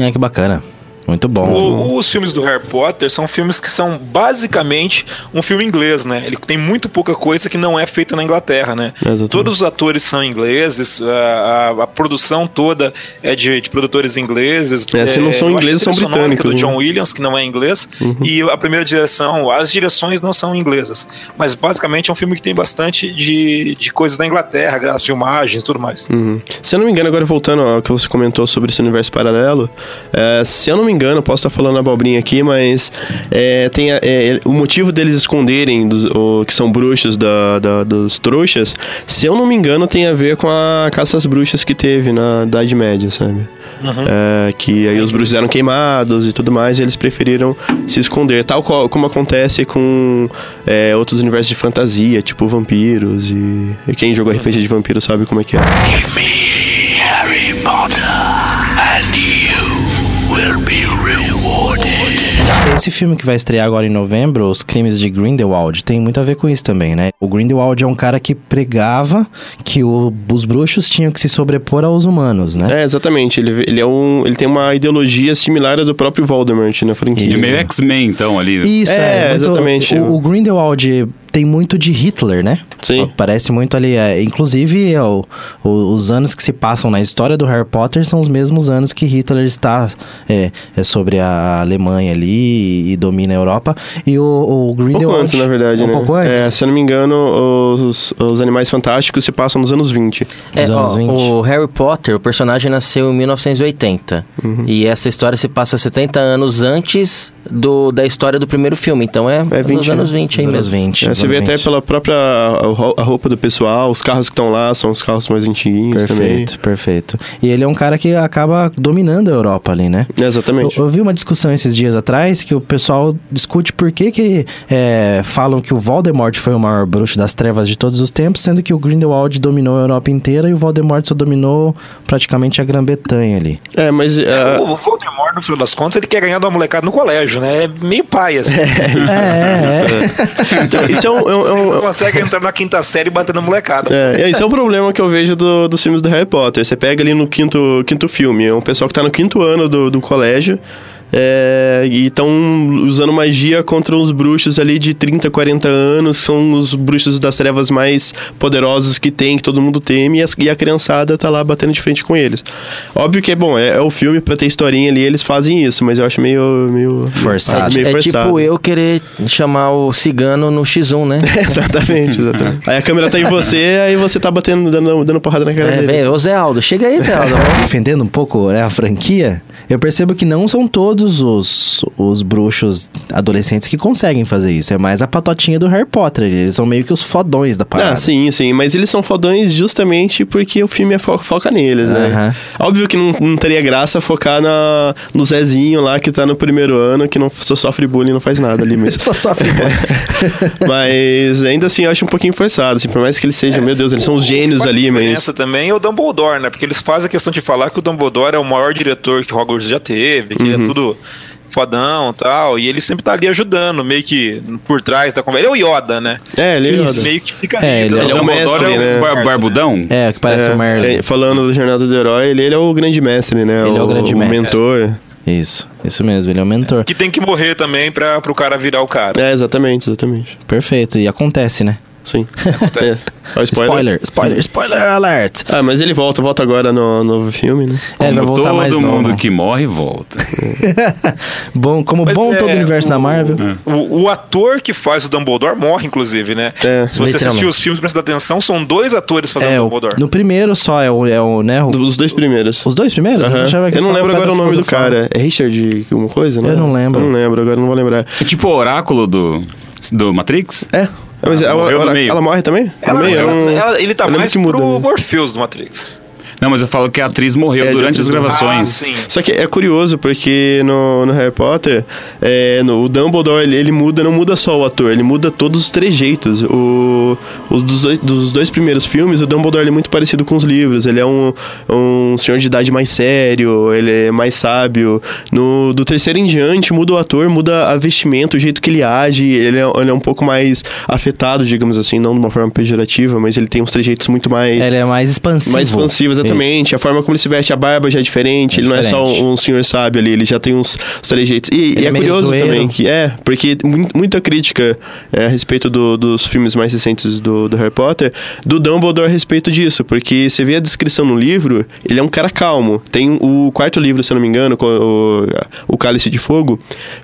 É, que bacana. Muito bom. O- os filmes do Harry Potter são filmes que são basicamente um filme inglês, né? Ele tem muito pouca coisa que não é feita na Inglaterra, né? Exatamente. Todos os atores são ingleses, a, a- a produção toda é de, de produtores ingleses. É, se não são acho que ingleses, são é britânicos, do John né? Williams, que não é inglês, e a primeira direção, as direções não são inglesas. Mas basicamente é um filme que tem bastante de, de coisas da Inglaterra, as filmagens e tudo mais. Uhum. Se eu não me engano, agora voltando ao que você comentou sobre esse universo paralelo, é, se eu não me engano, posso estar falando abobrinha aqui, mas é, tem a- é, o motivo deles esconderem dos- o, que são bruxos da, da- dos trouxas, se eu não me engano, tem a ver com a caça às bruxas que teve na Idade Média, sabe? É, que aí os bruxos eram queimados e tudo mais, e eles preferiram se esconder, tal qual, como acontece com é, outros universos de fantasia, tipo vampiros, e, e quem jogou RPG de vampiro sabe como é que é. Harry Potter, Esse filme que vai estrear agora em novembro, Os Crimes de Grindelwald, tem muito a ver com isso também, né? O Grindelwald é um cara que pregava que o- os bruxos tinham que se sobrepor aos humanos, né? É, exatamente. Ele, ele, é um, ele tem uma ideologia similar à do próprio Voldemort na franquia. É meio X-Men, então, ali. Isso, é, É, muito- exatamente. O, o Grindelwald tem muito de Hitler, né? Sim. Parece muito ali. é, inclusive, é, o- o- os anos que se passam na história do Harry Potter são os mesmos anos que Hitler está é, é sobre a Alemanha ali e, domina a Europa. E o, o Um Grindelwald. pouco antes, na verdade, um né? pouco antes. É, se eu não me engano, os, os Animais Fantásticos se passam nos anos 20. É, Dos anos ó, 20. o Harry Potter, o personagem nasceu em 1980. Uhum. E essa história se passa 70 anos antes do, da história do primeiro filme. Então é, É 20, nos anos né? 20 aí Nos anos mesmo. 20. É, nos você vê até 20. pela própria a ro- a roupa do pessoal, os carros que estão lá são os carros mais antiguinhos Perfeito, perfeito. E ele é um cara que acaba dominando a Europa ali, né? também. Exatamente. Eu, eu vi uma discussão esses dias atrás que o pessoal discute por que, que é, falam que o Voldemort foi o maior bruxo das trevas de todos os tempos, sendo que o Grindelwald dominou a Europa inteira e o Voldemort só dominou praticamente a Grã-Bretanha ali. É, mas é, O Voldemort, no final das contas, ele quer ganhar uma molecada no colégio, né? É meio pai, assim. [laughs] É, é, [laughs] então, isso é um, é um- é um- Não consegue entrar na quinta série bater na molecada. É, esse é o problema que eu vejo do- dos filmes do Harry Potter. Você pega ali no quinto, quinto filme, é um pessoal que tá no quinto ano do, do colégio. É, e estão usando magia contra os bruxos ali de 30, 40 anos, que são os bruxos das trevas mais poderosos que tem, que todo mundo teme, e, as- e a criançada tá lá batendo de frente com eles. Óbvio que é bom, é, é o filme pra ter historinha ali, eles fazem isso, mas eu acho meio. meio Forçado. meio É forçado. tipo eu querer chamar o cigano no X1, né? [laughs] exatamente, exatamente. Aí a câmera tá em você, aí você tá batendo, dando, dando porrada na cara É, dele. vem, ô Zé Aldo, chega aí, Zé Aldo. [laughs] defendendo um pouco né, a franquia, eu percebo que não são todos os, os bruxos adolescentes que conseguem fazer isso. É mais a patotinha do Harry Potter. Eles são meio que os fodões da parada. Ah, sim, sim. Mas eles são fodões justamente porque o filme é fo- foca neles, né? Óbvio que não, não teria graça focar na, no Zezinho lá que tá no primeiro ano, que não só sofre bullying e não faz nada ali mesmo. [laughs] Só sofre [laughs] mas ainda assim eu acho um pouquinho forçado, assim, por mais que eles sejam, meu Deus, eles são os gênios ali, mas. diferença também é o Dumbledore, né? Porque eles fazem a questão de falar que o Dumbledore é o maior diretor que Hogwarts já teve, que Uhum. é tudo fodão e tal, e ele sempre tá ali ajudando, meio que por trás da conversa. Ele é o Yoda, né? É, ele é Yoda. Meio que fica É, ele é o Dumbledore mestre, é o né? Bar- Barbudão? É, que parece É, o Merlin. é, falando do Jornada do Herói, ele, ele é o grande mestre, né? Ele é o grande mestre. mentor. Isso, isso mesmo, ele é o mentor. Que tem que morrer também pra, pro cara virar o cara. É, exatamente, exatamente. Perfeito, e acontece, né? Sim. Acontece. É. Ó, Spoiler, spoiler, spoiler alert! Ah, mas ele volta, volta agora no novo filme, né? É, ele vai Como voltar todo mais mundo que morre, volta. [laughs] bom, como Mas bom é, todo o universo da Marvel. O, o ator que faz o Dumbledore morre, inclusive, né? É, Se você assistir os filmes e prestar atenção, são dois atores fazendo É, o o, Dumbledore. no primeiro só é o, é o né? o- Os dois primeiros. os dois primeiros? Achava que Eu não lembro o agora o nome do cara. É Richard alguma coisa, né? Eu não lembro. Eu não lembro, agora não vou lembrar. É tipo o oráculo do, do Matrix? É. É, Mas ela, ela- ela morre também? Ela- no meio? ela- não- ela- ele tá mais pro. Morpheus do Matrix. Não, mas eu falo que a atriz morreu É, durante as gravações. sim. Só que é curioso, porque no, no Harry Potter, é, no, o Dumbledore, ele, ele muda, não muda só o ator, ele muda todos os trejeitos. O, os dos, dois, dos dois primeiros filmes, o Dumbledore ele é muito parecido com os livros. Ele é um, um senhor de idade mais sério, ele é mais sábio. No, do terceiro em diante, muda o ator, muda a vestimenta, o jeito que ele age. Ele é, ele é um pouco mais afetado, digamos assim, não de uma forma pejorativa, mas ele tem uns trejeitos muito mais... Ele é mais expansivo. Mais expansivo, exatamente. A forma como ele se veste, a barba já é diferente. É ele não é só diferente. um, um senhor sábio ali, ele já tem uns, uns trejeitos. E, e é é curioso zoeiro. também que é, porque mu- muita crítica é, a respeito do- dos filmes mais recentes do, do Harry Potter, do Dumbledore a respeito disso, porque você vê a descrição no livro, ele é um cara calmo. Tem o quarto livro, se eu não me engano, o, o Cálice de Fogo,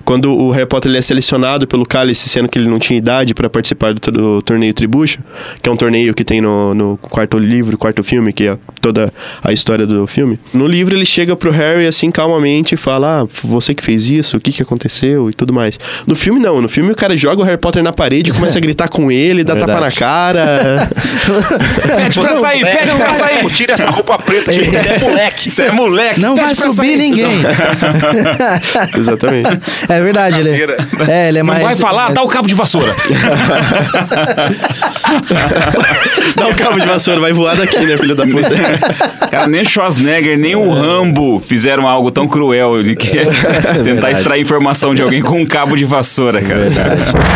quando o Harry Potter ele é selecionado pelo Cálice, sendo que ele não tinha idade para participar do, do torneio Tribucho, que é um torneio que tem no, no quarto livro, quarto filme, que é toda a história do filme. No livro ele chega pro Harry assim calmamente e fala: Ah, você que fez isso, o que que aconteceu e tudo mais. No filme não, no filme o cara joga o Harry Potter na parede e começa a gritar com ele, dá [laughs] tapa na cara. [laughs] Pede pra sair, pede pra sair. Tira essa roupa preta, gente. É moleque. Você é moleque. Não pede vai pra subir sair. ninguém. [laughs] Exatamente. É verdade, ele. É, ele é Não mais. vai falar, dá o cabo de vassoura. Dá o cabo de vassoura, vai voar daqui, né, filho da puta? [laughs] Cara, nem o Schwarzenegger, nem o Rambo fizeram algo tão cruel de que tentar extrair informação de alguém com um cabo de vassoura, cara.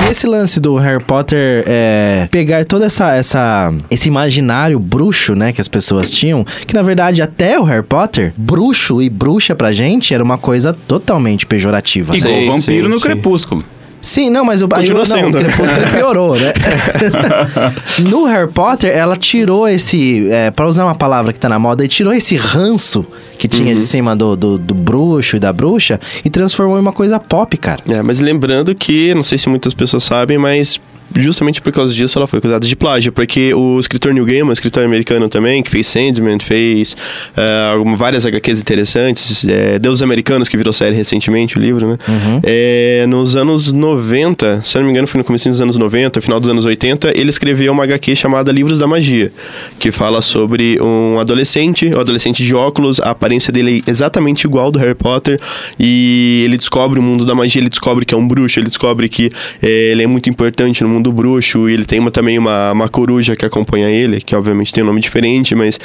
E esse lance do Harry Potter é pegar todo essa, essa, esse imaginário bruxo, né, que as pessoas tinham, que na verdade até o Harry Potter, bruxo e bruxa pra gente era uma coisa totalmente pejorativa. Igual Sim, o vampiro sim, no sim. crepúsculo. Sim, não, mas o, aí, Continua não, sendo. o Crepúsculo piorou, né? [laughs] no Harry Potter, ela tirou esse, é, para usar uma palavra que tá na moda, e tirou esse ranço que tinha Uhum. de cima do, do, do bruxo e da bruxa e transformou em uma coisa pop, cara. É, mas lembrando que, não sei se muitas pessoas sabem, mas justamente por causa disso ela foi acusada de plágio, porque o escritor Neil Gaiman, escritor americano também, que fez Sandman, fez alguma- várias HQs interessantes, eh, Deus Americanos, que virou série recentemente, o livro, né? Eh, nos anos 90, se não me engano foi no começo dos anos 90, final dos anos 80, ele escreveu uma HQ chamada Livros da Magia, que fala sobre um adolescente, um adolescente de óculos, a aparência dele é exatamente igual ao do Harry Potter, e ele descobre o mundo da magia, ele descobre que é um bruxo, ele descobre que eh, ele é muito importante no mundo bruxo, e ele tem uma, também uma, uma coruja que acompanha ele, que obviamente tem um nome diferente, mas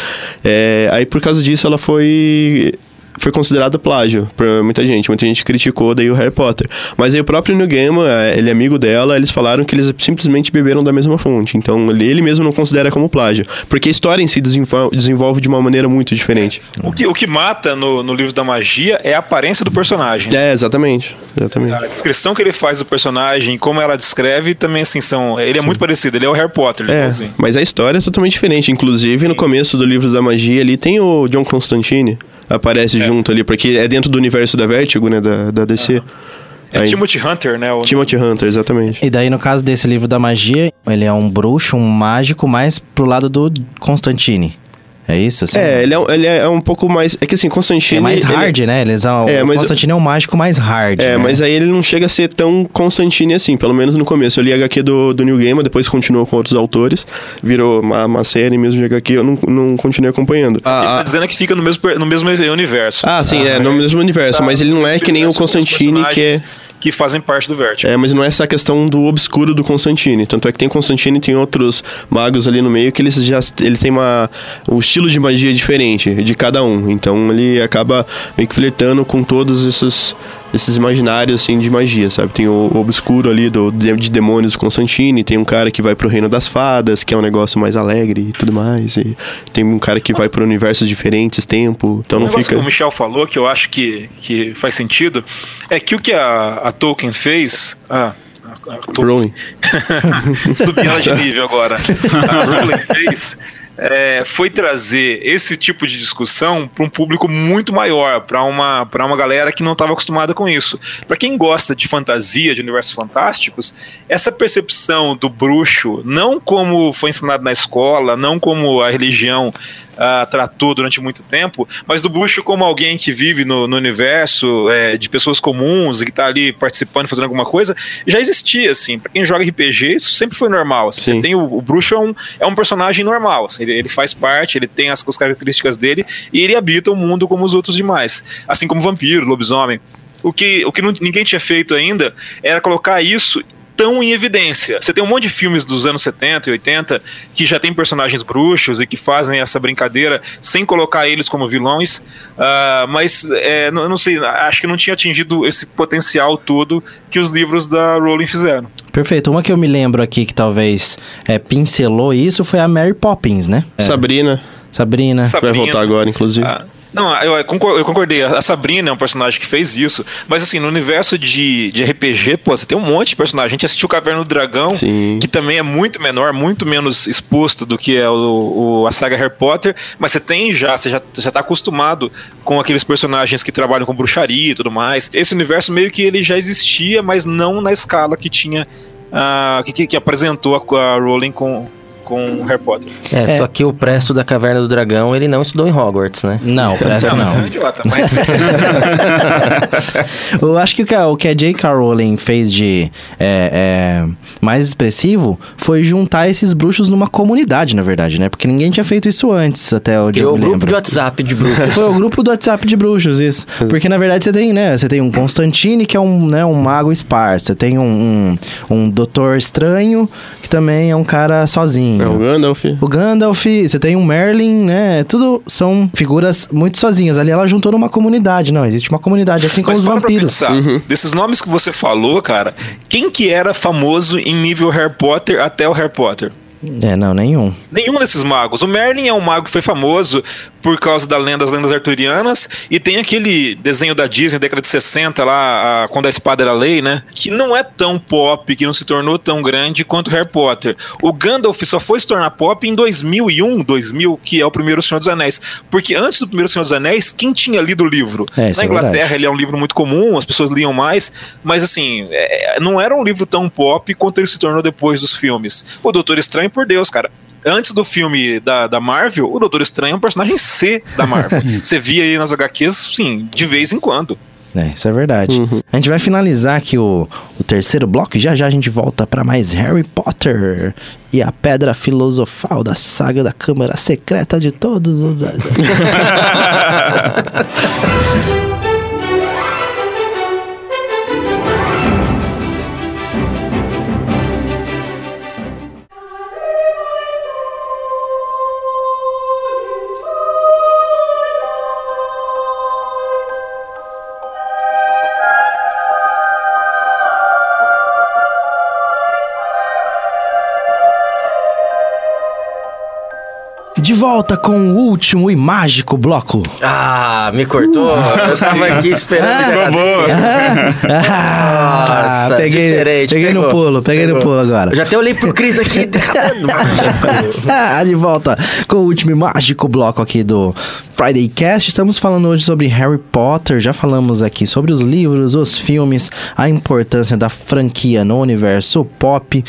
eh, aí por causa disso ela foi foi considerado plágio por muita gente. Muita gente criticou daí o Harry Potter. Mas aí o próprio Neil Gaiman, eh, ele é amigo dela, eles falaram que eles simplesmente beberam da mesma fonte. Então ele, ele mesmo não considera como plágio. Porque a história em si desenvolve, desenvolve de uma maneira muito diferente. O que, o que mata no, no livro da magia é a aparência do personagem. É, exatamente. Exatamente. A descrição que ele faz do personagem, como ela descreve, também assim são. Ele é muito parecido, ele é o Harry Potter, é É, igualzinho. mas a história é totalmente diferente. Inclusive, no começo do Livros da Magia ali tem o John Constantine. Aparece junto ali, porque é dentro do universo da Vertigo, né? Da, da DC. É Aí- Timothy Hunter, né? O, Timothy Hunter, exatamente. E daí, no caso desse livro da magia, ele é um bruxo, um mágico mais pro lado do Constantine. É isso? Assim? É, ele é, ele é um pouco mais. É que assim, Constantine. É mais ele- hard, né? Eles são, É, o mas- Constantine é um mágico mais hard. É, né? mas aí ele não chega a ser tão Constantine assim, pelo menos no começo. Eu li HQ do, do New Gamer, depois continuou com outros autores, virou uma, uma série mesmo de HQ, eu não, não continuei acompanhando. Ele tá dizendo que fica no mesmo, no mesmo universo. Ah, sim, é, no mesmo universo, mas ele não é que nem o Constantine, que é. Que fazem parte do Vertigo. É, mas não é essa questão do obscuro do Constantine. Tanto é que tem Constantine e tem outros magos ali no meio que eles já ele tem uma um estilo de magia diferente de cada um. Então ele acaba meio que flertando com todos esses esses imaginários, assim, de magia, sabe? Tem o, obscuro ali do, de, de demônios do Constantine, tem um cara que vai pro reino das fadas, que é um negócio mais alegre e tudo mais, e tem um cara que vai por universos diferentes, tempo, então um não fica... que o Michel falou, que eu acho que, que faz sentido, é que o que a, a Tolkien fez. Ah, a, a Tolkien. Rowling. [laughs] Subi ela de nível agora. [laughs] A Rowling fez. É, foi trazer esse tipo de discussão para um público muito maior, para uma, uma galera que não estava acostumada com isso. Para quem gosta de fantasia, de universos fantásticos, essa percepção do bruxo, não como foi ensinado na escola, não como a religião ah, tratou durante muito tempo, mas do bruxo como alguém que vive no, no universo é, de pessoas comuns e que está ali participando, fazendo alguma coisa, já existia, assim. Pra quem joga RPG, isso sempre foi normal. assim. Você tem o, o bruxo é um, é um personagem normal, assim, ele, ele faz parte, ele tem as, as características dele e ele habita o mundo como os outros demais. Assim como vampiro, lobisomem. O que, o que não- ninguém tinha feito ainda era colocar isso tão em evidência. Você tem um monte de filmes dos anos 70 e 80 que já tem personagens bruxos e que fazem essa brincadeira sem colocar eles como vilões, ah, mas é, não, não sei, acho que não tinha atingido esse potencial todo que os livros da Rowling fizeram. Perfeito. Uma que eu me lembro aqui que talvez é, pincelou isso foi a Mary Poppins, né? É. Sabrina Sabrina. vai Sabrina. voltar agora, inclusive. Ah, não, eu, eu concor- eu concordei. A Sabrina é um personagem que fez isso. Mas assim, no universo de, de RPG, pô, você tem um monte de personagem. A gente assistiu Caverna do Dragão, Sim. que também é muito menor, muito menos exposto do que é o, o- a saga Harry Potter. Mas você tem já, você já, já tá acostumado com aqueles personagens que trabalham com bruxaria e tudo mais. Esse universo meio que ele já existia, mas não na escala que tinha. ah, que, que- que apresentou a, a Rowling com, com Harry Potter. É, É. só que o Presto da Caverna do Dragão, ele não estudou em Hogwarts, né? Não, presta é não. um idiota, mas. [laughs] Eu acho que o que a, o que a J.K. Rowling fez de é, é, mais expressivo foi juntar esses bruxos numa comunidade, na verdade, né? Porque ninguém tinha feito isso antes, até onde Criou eu o grupo lembro. de WhatsApp de bruxos. Foi o grupo do WhatsApp de bruxos, isso. Porque na verdade você tem, né? Você tem um Constantine, que é um, né, um mago esparso. Você tem um, um, um doutor estranho, que também é um cara sozinho. É o Gandalf. O Gandalf, você tem um Merlin, né? Tudo são figuras muito sozinhas. Ali ela juntou numa comunidade. Não, existe uma comunidade, assim como Mas os para pra vampiros. pensar, desses nomes que você falou, cara, quem que era famoso em nível Harry Potter até o Harry Potter? É, não, nenhum. Nenhum desses magos. O Merlin é um mago que foi famoso por causa da lenda, das lendas arturianas. E tem aquele desenho da Disney, década de 60, lá, a- quando a espada era lei, né? Que não é tão pop, que não se tornou tão grande quanto Harry Potter. O Gandalf só foi se tornar pop em 2001, 2000, que é o primeiro Senhor dos Anéis. Porque antes do primeiro Senhor dos Anéis, quem tinha lido o livro? É, Na é Inglaterra, verdade. ele é um livro muito comum, as pessoas liam mais, mas assim, é, não era um livro tão pop quanto ele se tornou depois dos filmes. O Doutor Estranho, por Deus, cara. Antes do filme da, da Marvel, o Doutor Estranho é um personagem C da Marvel. [laughs] Você via aí nas HQs, sim, de vez em quando. É, isso é verdade. A gente vai finalizar aqui o, o terceiro bloco e já já a gente volta pra mais Harry Potter e a pedra filosofal da saga da Câmara Secreta de todos os. [laughs] De volta com o último e mágico bloco. Ah, me cortou. Eu estava aqui esperando. Ficou boa. Ah, Nossa, peguei, diferente, peguei no pegou. pulo, peguei no Pegou. pulo agora. Eu já até olhei pro Cris aqui. [laughs] Ah, de volta com o último e mágico bloco aqui do Friday Cast. Estamos falando hoje sobre Harry Potter. Já falamos aqui sobre os livros, os filmes, a importância da franquia no universo pop.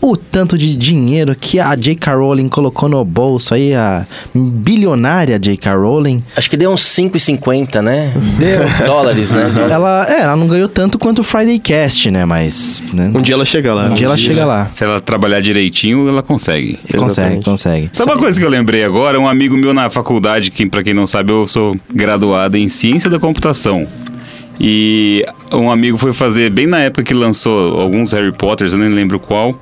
O tanto de dinheiro que a J.K. Rowling colocou no bolso aí, a bilionária J.K. Rowling. Acho que deu uns 5,50, né? Deu. Dólares, né? [laughs] Ela, é, ela não ganhou tanto quanto o Friday Cast, né? Mas. Né? Um dia ela chega lá. Um dia ela chega lá. Se ela trabalhar direitinho, ela consegue. Consegue, Exatamente. consegue. Sabe uma coisa que eu lembrei agora? Um amigo meu na faculdade, que pra quem não sabe, eu sou graduado em Ciência da Computação. E um amigo foi fazer, bem na época que lançou alguns Harry Potters, eu nem lembro qual,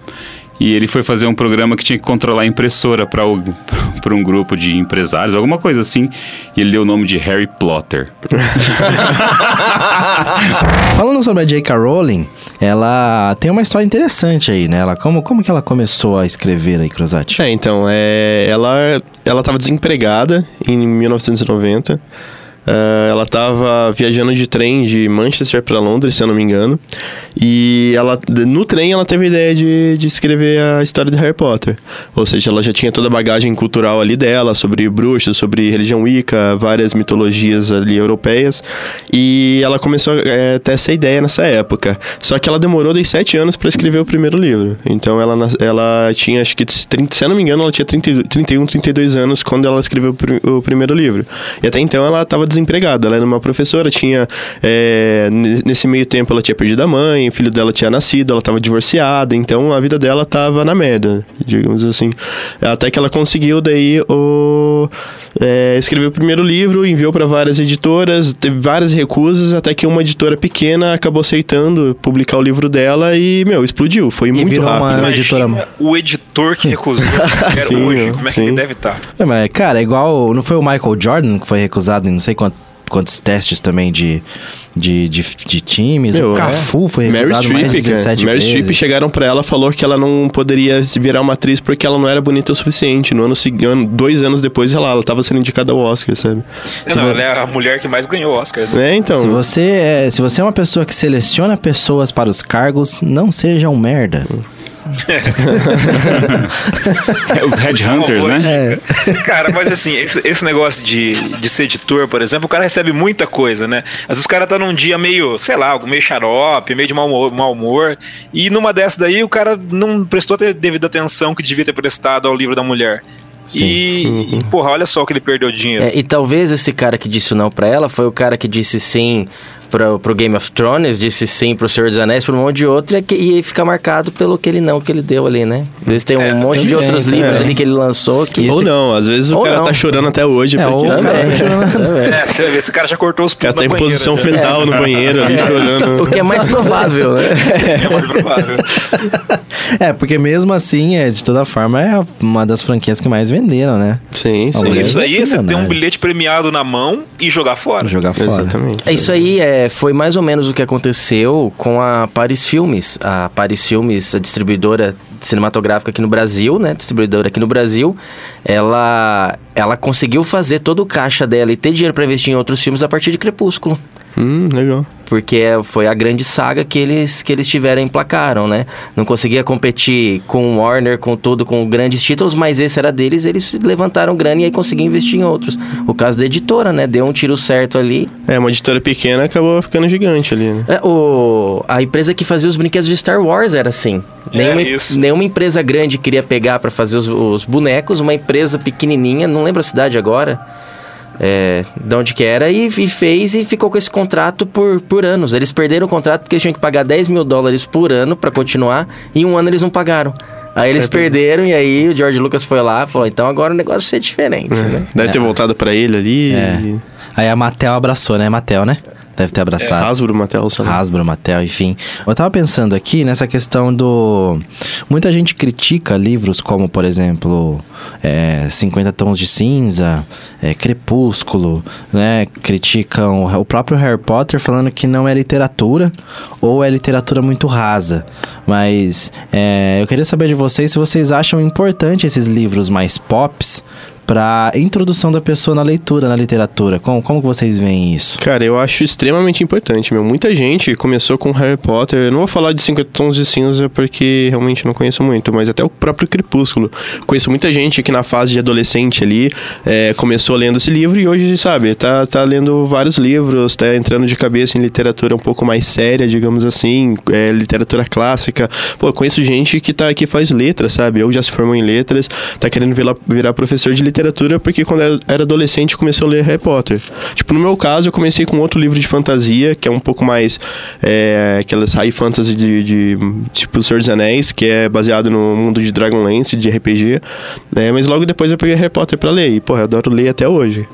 e ele foi fazer um programa que tinha que controlar a impressora para [laughs] um grupo de empresários, alguma coisa assim, e ele deu o nome de Harry Plotter. [laughs] Falando sobre a J.K. Rowling, ela tem uma história interessante aí, né? Ela, como, como que ela começou a escrever aí, Cruzati? É, então, é, ela, ela tava desempregada em 1990. Uh, ela estava viajando de trem de Manchester para Londres, se eu não me engano. E ela, no trem ela teve a ideia de, de escrever a história de Harry Potter. Ou seja, ela já tinha toda a bagagem cultural ali dela, sobre bruxos, sobre religião Wicca, várias mitologias ali europeias. E ela começou é, a ter essa ideia nessa época. Só que ela demorou de sete anos para escrever o primeiro livro. Então ela, ela tinha, acho que, 30, se eu não me engano, ela tinha 30, 31, 32 anos quando ela escreveu o, o primeiro livro. E até então ela estava desempregada. Ela era uma professora, tinha. É, nesse meio tempo ela tinha perdido a mãe, o filho dela tinha nascido, ela estava divorciada, então a vida dela estava na merda, digamos assim. Até que ela conseguiu daí o. É, escrever o primeiro livro, enviou para várias editoras, teve várias recusas, até que uma editora pequena acabou aceitando publicar o livro dela e, meu, explodiu. Foi E muito virou rápido. uma editora. o editor que recusou. [laughs] Sim, hoje, como é que ele deve estar? É, mas, cara, é igual. Não foi o Michael Jordan que foi recusado em não sei quantos testes também de, de, de, de times. Meu, o Cafu foi Mary recusado mais de Streep, cara. 17 Mary vezes. Streep chegaram pra ela falou que ela não poderia se virar uma atriz porque ela não era bonita o suficiente. No ano seguinte, dois anos depois, ela, ela tava sendo indicada ao Oscar, sabe? É, não, ela é a mulher que mais ganhou Oscar. Né? É, então. Se você, é, se você é uma pessoa que seleciona pessoas para os cargos, não seja um merda. É, Os Headhunters, né? Cara, mas assim, esse, esse negócio de, de ser editor, por exemplo, o cara recebe muita coisa, né? Às vezes o cara tá num dia meio, sei lá, algo meio xarope, meio de mau humor, mau humor, e numa dessa daí o cara não prestou a devida atenção que devia ter prestado ao livro da mulher. E, e, porra, olha só o que ele perdeu de dinheiro. É, e talvez esse cara que disse o não pra ela foi o cara que disse sim pro, pro Game of Thrones, disse sim pro Senhor dos Anéis, pro um monte de outro, e, que- e fica marcado pelo que ele não que ele deu ali, né? Eles têm um É, monte de outros é. livros ali que ele lançou que. Ou não, às vezes o Ou cara não. tá chorando até hoje É, porque o cara tá chorando. [laughs] É, você vê, esse cara já cortou os cara pulos tá em posição fetal no banheiro ali chorando. O que é mais provável, né? já. [laughs] É mais provável. É, porque mesmo assim, é, de toda forma, é uma das franquias que mais venderam, né? Sim, sim. Isso aí é você ter um bilhete premiado na mão e jogar fora. Jogar fora. Exatamente. É, Isso aí é, foi mais ou menos o que aconteceu com a Paris Filmes. A Paris Filmes, a distribuidora cinematográfica aqui no Brasil, né? Distribuidora aqui no Brasil, ela, ela conseguiu fazer todo o caixa dela e ter dinheiro para investir em outros filmes a partir de Crepúsculo. Hum, legal. Porque é- foi a grande saga que eles, que eles tiveram e emplacaram, né? Não conseguia competir com o Warner, com tudo, com grandes títulos, mas esse era deles, eles levantaram grana e aí conseguiam investir em outros. O caso da editora, né? Deu um tiro certo ali. É, uma editora pequena acabou ficando gigante ali, né? É, o, a empresa que fazia os brinquedos de Star Wars era assim. Nenhuma, isso. nenhuma empresa grande queria pegar pra fazer os, os bonecos, uma empresa pequenininha, não lembro a cidade agora, é, de onde que era, e, e fez e ficou com esse contrato por, por anos. Eles perderam o contrato porque eles tinham que pagar 10 mil dólares por ano pra continuar, e em um ano eles não pagaram. Aí eles perderam, e aí o George Lucas foi lá e falou: então agora o negócio vai ser diferente, né? Deve ter voltado pra ele ali. É. e- Aí a Mattel abraçou, né? Mattel, né? Deve ter abraçado. Hasbro, Mattel, lá. Hasbro, Mattel, enfim. Eu tava pensando aqui nessa questão do. Muita gente critica livros como, por exemplo, é, 50 Tons de Cinza, é, Crepúsculo, né? Criticam o próprio Harry Potter falando que não é literatura ou é literatura muito rasa. Mas é, eu queria saber de vocês se vocês acham importante esses livros mais pops para introdução da pessoa na leitura, na literatura. Como, como vocês veem isso? Cara, eu acho extremamente importante, meu. Muita gente começou com Harry Potter. Eu não vou falar de 50 tons de cinza porque realmente não conheço muito, mas até o próprio Crepúsculo. Conheço muita gente que na fase de adolescente ali é, começou lendo esse livro e hoje, sabe, tá, tá lendo vários livros, tá entrando de cabeça em literatura um pouco mais séria, digamos assim, é, literatura clássica. Pô, conheço gente que tá que faz letras, sabe? Eu já se formou em letras, tá querendo virar professor de literatura porque quando era adolescente começou a ler Harry Potter. Tipo, no meu caso, eu comecei com outro livro de fantasia, que é um pouco mais é, aquelas high fantasy de, de tipo Senhor dos Anéis, que é baseado no mundo de Dragonlance, de RPG. né? mas logo depois eu peguei Harry Potter pra ler. E, porra, eu adoro ler até hoje.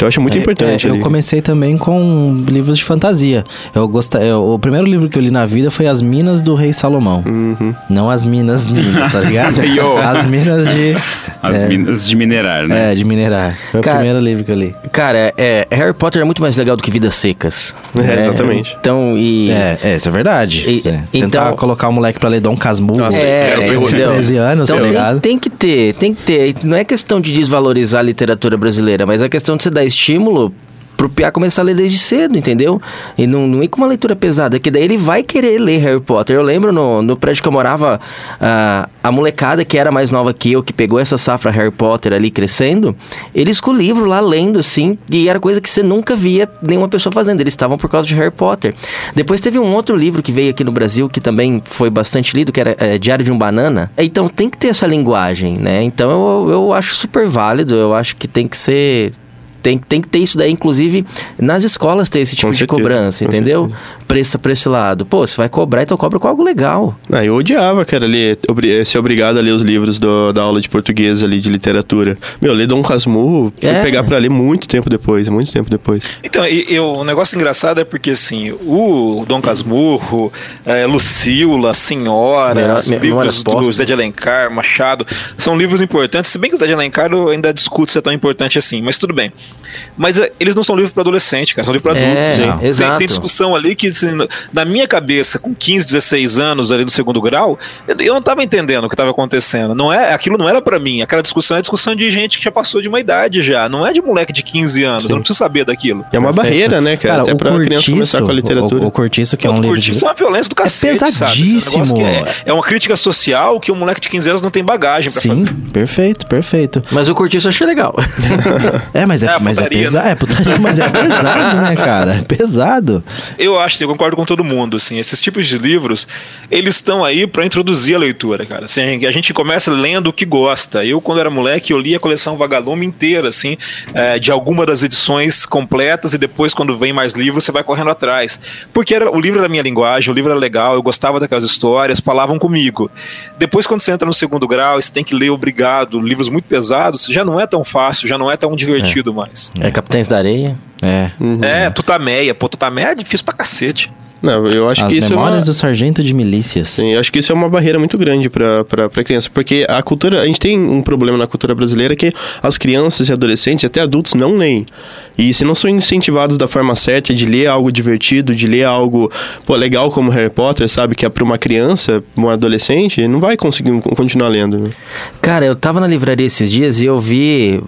Eu acho muito É, importante é, eu comecei também com livros de fantasia. Eu gosta, eu- o primeiro livro que eu li na vida foi As Minas do Rei Salomão. Uhum. Não as Minas Minas, tá ligado? [laughs] Yo. as Minas de... As é, minas de minerar, né? É, de minerar. Foi Cara- o primeiro livro que eu li. Cara, é, Harry Potter é muito mais legal do que Vidas Secas. É, né? exatamente. Então, e... É, é, isso é verdade. E- Cê então- Tentar colocar o moleque pra ler Dom Casmurro. Nossa, É, entendeu? 13 anos, então tá tem, ligado? tem que ter, tem que ter. Não é questão de desvalorizar a literatura brasileira, mas é questão de você dar estímulo pro Piá começar a ler desde cedo, entendeu? E não, não ir com uma leitura pesada, que daí ele vai querer ler Harry Potter. Eu lembro no, no prédio que eu morava, a, a molecada que era mais nova que eu, que pegou essa safra Harry Potter ali crescendo, eles com o livro lá lendo, assim, e era coisa que você nunca via nenhuma pessoa fazendo. Eles estavam por causa de Harry Potter. Depois teve um outro livro que veio aqui no Brasil, que também foi bastante lido, que era é, Diário de um Banana. Então tem que ter essa linguagem, né? Então eu, eu acho super válido, eu acho que tem que ser. Tem, tem que ter isso daí, inclusive, nas escolas ter esse tipo Com de certeza, cobrança, entendeu? Pra esse, pra esse lado. Pô, você vai cobrar, então cobra com algo legal. Ah, eu odiava, cara, ler, ser obrigado a ler os livros do- da aula de português ali, de literatura. Meu, ler Dom Casmurro, fui É. pegar pra ler muito tempo depois, muito tempo depois. Então, e, e o negócio engraçado é porque, assim, o Dom Casmurro, é, Lucila, Senhora, Memória- os livros do. Zé de Alencar, Machado, são livros importantes, se bem que o Zé de Alencar eu ainda discute se é tão importante assim, mas tudo bem. Mas é, eles não são livros para adolescente, cara, são livros para É, adultos. não. Tem- exato. Tem, discussão ali que, assim, na minha cabeça, com 15, 16 anos ali no segundo grau, eu, eu não tava entendendo o que estava acontecendo. Não é, aquilo não era para mim. Aquela discussão é discussão de gente que já passou de uma idade já, não é de moleque de 15 anos, eu não preciso saber daquilo. É uma barreira, né, cara? Até o pra criança começar com a literatura. O, o Cortiço, que é um livro curtir, de... Isso é uma violência do cacete, sabe? Esse pesadíssimo. É, é uma crítica social que um moleque de 15 anos não tem bagagem pra Sim, fazer. perfeito, perfeito. Mas o Curtiço eu achei legal. [laughs] É, mas é, É, mas é pesado. né? É, putaria, mas é pesado, né, cara? É pesado. Eu acho, assim, eu concordo com todo mundo, assim, esses tipos de livros, eles estão aí pra introduzir a leitura, cara. Assim, a gente começa lendo o que gosta. Eu, quando era moleque, eu li a coleção Vagalume inteira, assim, é, de alguma das edições completas e depois, quando vem mais livros, você vai correndo atrás. Porque era, o livro era minha linguagem, o livro era legal, eu gostava daquelas histórias, falavam comigo. Depois, quando você entra no segundo grau, você tem que ler obrigado, livros muito pesados, já não é tão fácil, já não é tão divertido mais. É Capitães da Areia. É. É, Tutameia. Pô, Tutameia é difícil pra cacete. Não, eu acho As que isso é uma... memórias do sargento de milícias. Sim, eu acho que isso é uma barreira muito grande pra, pra, pra criança, porque a cultura, a gente tem um problema na cultura brasileira que as crianças e adolescentes, até adultos, não leem. E se não são incentivados da forma certa de ler algo divertido, de ler algo pô, legal como Harry Potter, sabe, que é pra uma criança, um adolescente, não vai conseguir continuar lendo. Né? Cara, eu tava na livraria esses dias e eu vi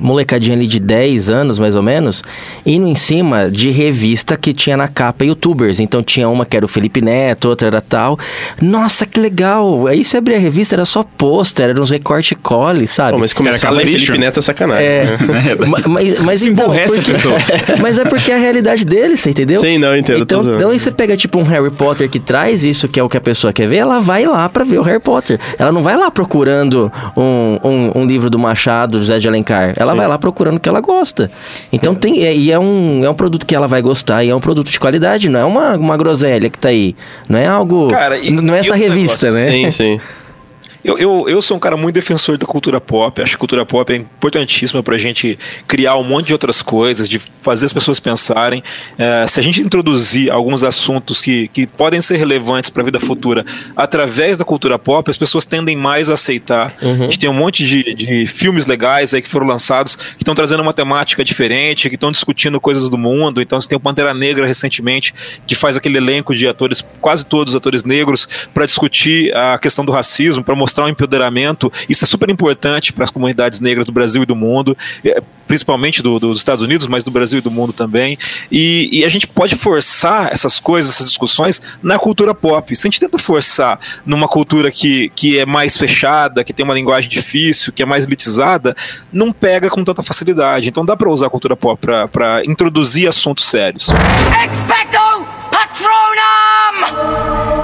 molecadinha ali de 10 anos, mais ou menos, indo em cima de revista que tinha na capa youtubers. Então tinha uma que era o Felipe Neto, outra era tal. Nossa, que legal! Aí você abria a revista, era só pôster, eram uns recorte cole, sabe? Pô, mas começar a ler. Felipe Neto é sacanagem. É, né? [laughs] ma- mas, mas então, a porque- pessoa. [laughs] mas é porque é a realidade dele, você entendeu? Sim, não, entendo, Então, então aí você pega tipo um Harry Potter que traz isso que é o que a pessoa quer ver, ela vai lá pra ver o Harry Potter. Ela não vai lá procurando um, um, um livro do Machado, José de Alencar. Ela vai lá procurando o que ela gosta. Então tem. é- E é um, é um produto que ela vai gostar e é um produto de qualidade, não é uma, uma groselha que tá aí. Não é algo. Cara, e- não é e essa revista, negócio, né? Sim, sim. [laughs] Eu, eu, eu sou um cara muito defensor da cultura pop. Acho que a cultura pop é importantíssima pra gente criar um monte de outras coisas, de fazer as pessoas pensarem. É, se a gente introduzir alguns assuntos que, que podem ser relevantes para a vida futura através da cultura pop, as pessoas tendem mais a aceitar. A gente tem um monte de, de filmes legais aí que foram lançados que estão trazendo uma temática diferente, que estão discutindo coisas do mundo. Então você tem o Pantera Negra recentemente, que faz aquele elenco de atores, quase todos atores negros, para discutir a questão do racismo, para mostrar o empoderamento. Isso é super importante para as comunidades negras do Brasil e do mundo, eh, principalmente do- dos Estados Unidos, mas do Brasil e do mundo também. E, e a gente pode forçar essas coisas, essas discussões na cultura pop. Se a gente tenta forçar numa cultura que, que é mais fechada, que tem uma linguagem difícil, que é mais elitizada, não pega com tanta facilidade. Então dá para usar a cultura pop para introduzir assuntos sérios. Expecto Patronum!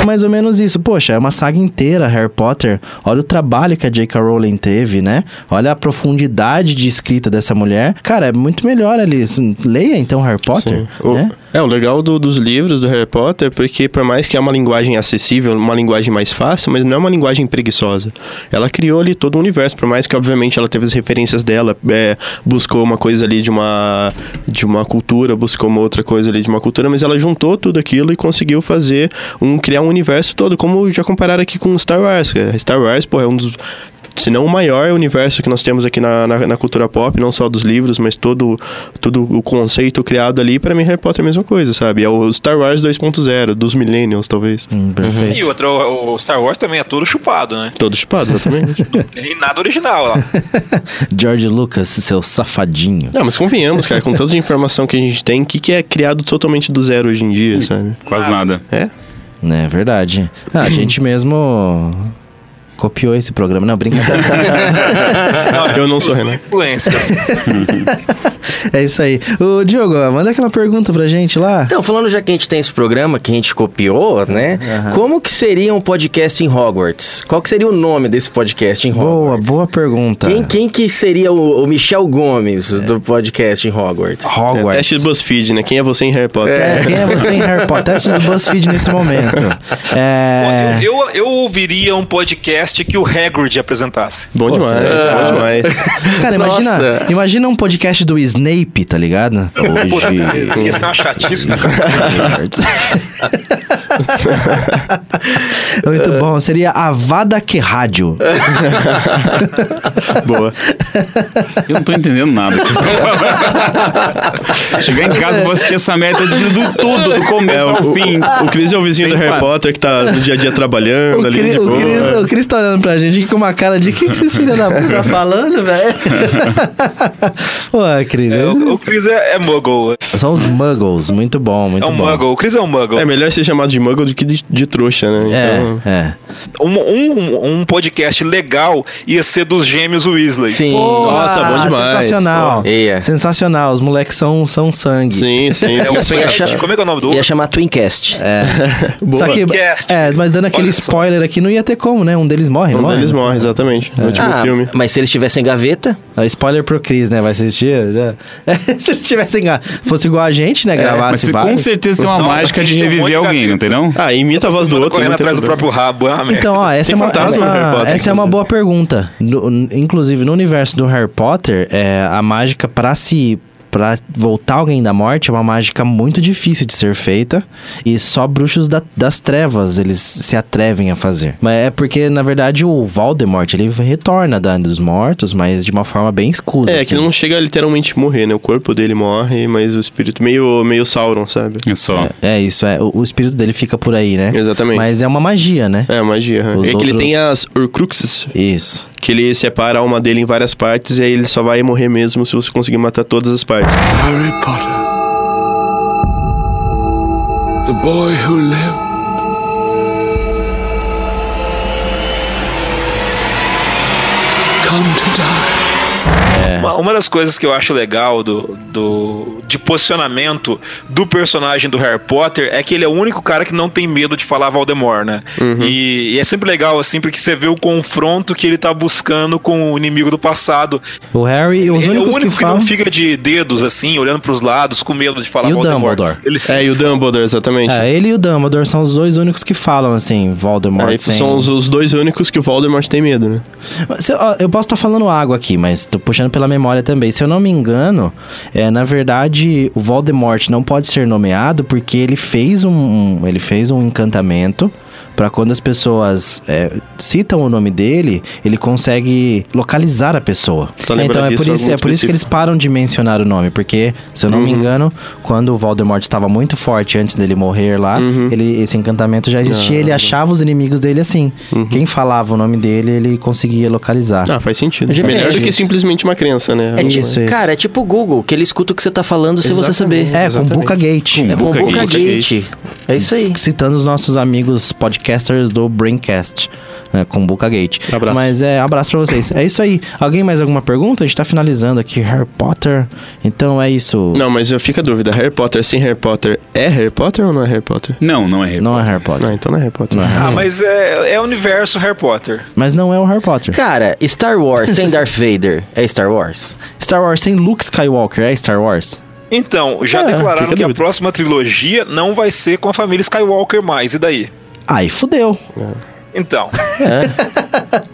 É mais ou menos isso. Poxa, é uma saga inteira, Harry Potter. Olha o trabalho que a J.K. Rowling teve, né? Olha a profundidade de escrita dessa mulher. Cara, é muito melhor ali. Leia então Harry Potter, Sim. O- né? É, o legal do- dos livros do Harry Potter é porque, por mais que é uma linguagem acessível, uma linguagem mais fácil, mas não é uma linguagem preguiçosa. Ela criou ali todo o universo, por mais que, obviamente, ela teve as referências dela, é, buscou uma coisa ali de uma, de uma cultura, buscou uma outra coisa ali de uma cultura, mas ela juntou tudo aquilo e conseguiu fazer um, criar um universo todo, como já compararam aqui com Star Wars. cara. Star Wars, pô, é um dos se não o maior universo que nós temos aqui na, na, na cultura pop, não só dos livros, mas todo, todo o conceito criado ali, pra mim Harry Potter é a mesma coisa, sabe? É o Star Wars 2.0, dos Millennials, talvez. Hum, perfeito. E outro, o Star Wars também é todo chupado, né? Todo chipado, exatamente. [laughs] Não tem nada original lá. [laughs] George Lucas, seu safadinho. não, mas convenhamos, cara, com toda a informação que a gente tem, o que, que é criado totalmente do zero hoje em dia, sabe? Quase nada. É? É verdade. Ah, a [clears throat] gente mesmo copiou esse programa. Não, brincadeira. [laughs] Eu não sou Renan. Influências. [laughs] é isso aí. Ô, Diogo, manda aquela pergunta pra gente lá. Então, falando já que a gente tem esse programa que a gente copiou, né? Como que seria um podcast em Hogwarts? Qual que seria o nome desse podcast em Boa, Hogwarts? boa pergunta. Quem, quem que seria o, o Michel Gomes do podcast em Hogwarts? É, Hogwarts. teste do BuzzFeed, né? Quem é você em Harry Potter? É, quem é você em Harry Potter? Teste do BuzzFeed nesse momento. [laughs] É... Eu, eu, eu ouviria um podcast que o Hagrid apresentasse. Bom demais, bom demais. Cara, imagina, Nossa. imagina um podcast do Snape, tá ligado? Hoje. Ia ser uma chatice né, [laughs] cara? [laughs] Muito bom. Seria a Vada Que Rádio. [laughs] Boa. Eu não tô entendendo nada. vocês. [laughs] Chegar em casa e vou assistir essa merda de, do tudo, do começo É, ao o, fim. o Cris é o vizinho Sem do Harry parar. Potter que tá no dia a dia trabalhando O ali. Cris, de o, boa. Cris, o Cris tá olhando pra gente com uma cara de o que, que esses filhos da puta tá falando, velho? Pô, Cris. É, o, o Chris é, é muggle. São os muggles. Muito bom, muito É um bom. muggle. O Chris é um muggle. É melhor ser chamado de muggle do que de, de trouxa, né? Então, É, é. Um, um, um podcast legal ia ser dos gêmeos Weasley. Sim. Nossa, bom demais. Sensacional. Pô, ia. Sensacional. Os moleques são, são sangue. Sim, sim. É, chamar- Como é que é o nome do Ia chamar Twincast. [laughs] Só que, Cast. é, mas dando aquele Olha só. spoiler aqui, não ia ter como, né? Um deles morre, Um morre. deles morre, exatamente. No último Ah, filme. mas se eles tivessem gaveta, É, spoiler pro Cris, né? Vai assistir? Já. [laughs] se eles tivessem. Fosse igual a gente, né? Mas Gravasse você com certeza tem uma Nossa, mágica de um reviver alguém, não tem não? Ah, imita a voz do outro. correndo não atrás do próprio rabo. É uma. Então, ó, essa, é uma, essa, Potter, essa é uma inclusive. boa pergunta. No- inclusive, no universo do Harry Potter, é, a mágica pra se. Pra voltar alguém da morte é uma mágica muito difícil de ser feita e só bruxos da- das trevas eles se atrevem a fazer. Mas é porque, na verdade, o Voldemort ele retorna da dos mortos, mas de uma forma bem escusa. É, assim. que não chega a literalmente morrer, né? O corpo dele morre, mas o espírito meio, meio Sauron, sabe? É só. É, é isso, é. O, o espírito dele fica por aí, né? Exatamente. Mas é uma magia, né? É, magia. Os é que ele outros- tem as Horcruxes, Isso. Que ele separa a alma dele em várias partes e aí ele só vai morrer mesmo se você conseguir matar todas as partes. Harry Potter. The boy who lived. Come to die. Uma, uma das coisas que eu acho legal do, do de posicionamento do personagem do Harry Potter é que ele é o único cara que não tem medo de falar Voldemort, né? E, e é sempre legal, assim, porque você vê o confronto que ele tá buscando com o inimigo do passado. O Harry, os ele é o únicos único que que, falam. não fica de dedos, assim, olhando pros lados, com medo de falar E o Voldemort. Dumbledore? Ele É, e o Dumbledore, exatamente. É, ele e o Dumbledore são os dois únicos que falam assim, Voldemort. Aí sem- são os, os dois únicos que o Voldemort tem medo, né? Eu posso estar falando água aqui, mas tô puxando pela memória também. Se eu não me engano, é, na verdade, o Voldemort não pode ser nomeado porque ele fez um, ele fez um encantamento para quando as pessoas é, citam o nome dele, ele consegue localizar a pessoa. Lembrando então é por isso, é por isso que eles param de mencionar o nome, porque se eu não Uhum. me engano, quando o Voldemort estava muito forte antes dele morrer lá, Uhum. ele, esse encantamento já existia, Ah, ele achava os inimigos dele assim. Quem falava o nome dele, ele conseguia localizar. Ah, faz sentido. Já Melhor do que simplesmente uma crença, né? é tipo, Isso, isso. cara, é tipo o Google, que ele escuta o que você tá falando sem você saber. Exatamente. É, com. Buca Gate. É com Boca Boca Gate. Gate. É isso aí. Citando os nossos amigos podcasters do Braincast. Né, com Buca Gate. Abraço. Mas é, abraço pra vocês. É isso aí. Alguém mais alguma pergunta? A gente tá finalizando aqui Harry Potter. Então é isso. Não, mas fica a dúvida. Harry Potter sem Harry Potter é Harry Potter ou não é Harry Potter? Não, não é Harry Não é Harry Potter. Não, então não é Harry Potter. Não é Harry Ah, mas é, é o universo Harry Potter. Mas não é o Harry Potter. Cara, Star Wars sem [laughs] Darth Vader é Star Wars? Star Wars sem Luke Skywalker é Star Wars? Então, já É, declararam fica a que a dúvida. próxima trilogia não vai ser com a família Skywalker mais. E daí? Aí fudeu. Então, É [laughs]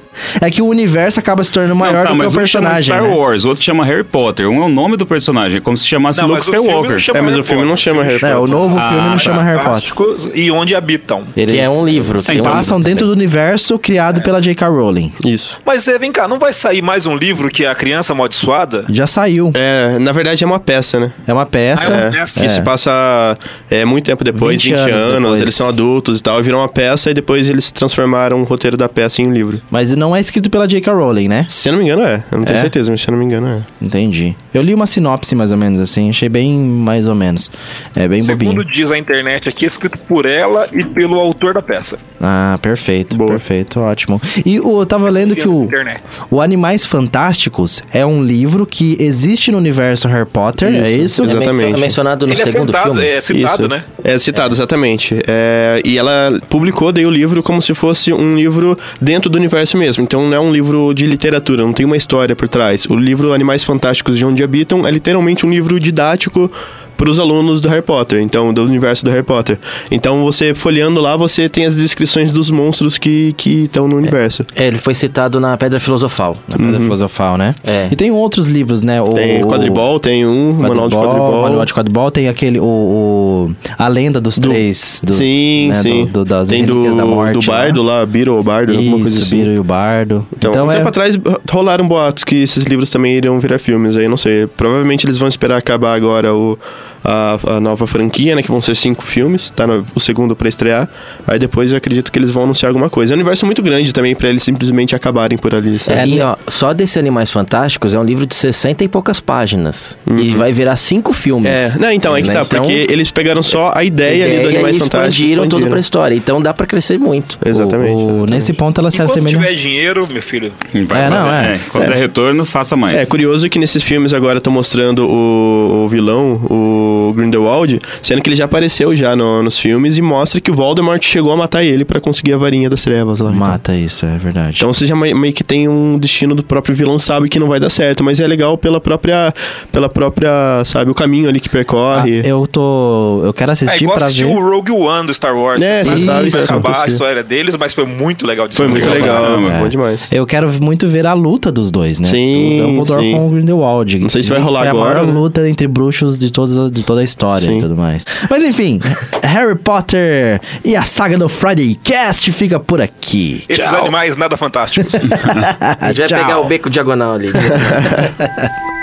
que o universo acaba se tornando maior Não, tá, do que mas o um chama personagem. Star né? Wars, o outro chama Harry Potter. Um é o nome do personagem, é como se chamasse Não, Luke mas o filme Skywalker. não chama É, mas o Harry filme não Potter. chama Harry É, o Potter. novo filme não chama Harry Potter. E onde habitam. Que é um livro. Sim, um Passam livro dentro do universo criado pela J.K. Rowling. Isso. Mas é, vem cá, não vai sair mais um livro que é a criança amaldiçoada? Já saiu. É, na verdade é uma peça, né? É uma peça. Ah, é uma É, peça. que se passa é, muito tempo depois, 20 20, anos anos, depois. eles são adultos e tal, viram uma peça e depois eles transformaram o roteiro da peça em um livro. Mas não é escrito pela J.K. Rowling, né? Se eu não me engano é, eu não tenho É? certeza, mas se eu não me engano é. Entendi. Eu li uma sinopse mais ou menos assim, achei bem mais ou menos. É bem Segundo bobinho. diz a internet aqui, é escrito por ela e pelo autor da peça. Ah, perfeito, Boa. perfeito, ótimo. E o, eu tava lendo que o, Internet. o Animais Fantásticos é um livro que existe no universo Harry Potter, é isso? É mencio- Exatamente. É mencionado no Ele é segundo citado, filme. é citado, Isso. né? É citado, exatamente. É, e ela publicou daí o livro como se fosse um livro dentro do universo mesmo. Então não é um livro de literatura, não tem uma história por trás. O livro Animais Fantásticos de Onde Habitam é literalmente um livro didático para os alunos do Harry Potter, então do universo do Harry Potter. Então você folheando lá, você tem as descrições dos monstros que que estão no universo. É, ele foi citado na Pedra Filosofal. Na Pedra Filosofal, né? É. E tem outros livros, né? O, Tem o- quadribol, tem um manual de Quadribol, quadribol. Manual de quadribol, tem aquele, o, o- a lenda dos três. dos, sim, né, sim. Do, do, das tem do, da morte. do bardo lá, Beetle ou Bardo, alguma coisa Isso, assim. Biro e o Bardo. Então, Então, um é... tempo atrás rolaram boatos que esses livros também iriam virar filmes, aí não sei. Provavelmente eles vão esperar acabar agora o, a, a nova franquia, né? Que vão ser cinco filmes, tá no, o segundo pra estrear. Aí depois eu acredito que eles vão anunciar alguma coisa. É um universo muito grande também pra eles simplesmente acabarem por ali, sabe? É, e ó, só desse Animais Fantásticos é um livro de 60 e poucas páginas. E vai virar cinco filmes. Uhum. É, não, então, é que Né? tá, Então, porque eles pegaram só a ideia, ali do ideia Animais e Fantásticos. expandiram tudo expandiram. pra história. Então dá pra crescer muito. Exatamente. o- exatamente. nesse ponto ela se assemelha. tiver dinheiro, meu filho, Vai É, não, fazer- é. Quando é. retorno, faça mais. É curioso que nesses filmes agora estão mostrando o, o vilão, o Grindelwald, sendo que ele já apareceu já no- nos filmes e mostra que o Voldemort chegou a matar ele pra conseguir a varinha das trevas lá. então. Mata isso, é verdade. Então você já meio que tem um destino do próprio vilão, sabe que não vai dar certo, mas é legal pela própria, pela própria, sabe, o caminho ali que Ah, percorre. eu tô. Eu quero é assistir pra assistir ver. o Rogue One do Star Wars. É, Você sabe vai acabar a acontecer. história deles, mas foi muito legal de Foi muito legal, caramba. é. bom demais. Eu quero muito ver a luta dos dois, né? Sim, Do Dumbledore sim. com o Grindelwald. Não sei se vai rolar foi agora, a maior né? luta entre bruxos de, todas, de toda a história Sim. e tudo mais. Mas enfim, Harry Potter e a saga do Friday Cast fica por aqui. Esses Tchau. animais nada fantásticos. A gente vai Tchau. pegar o beco diagonal ali. [laughs]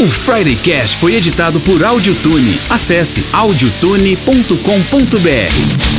O Friday Cast foi editado por Audiotune. Acesse audiotune.com.br.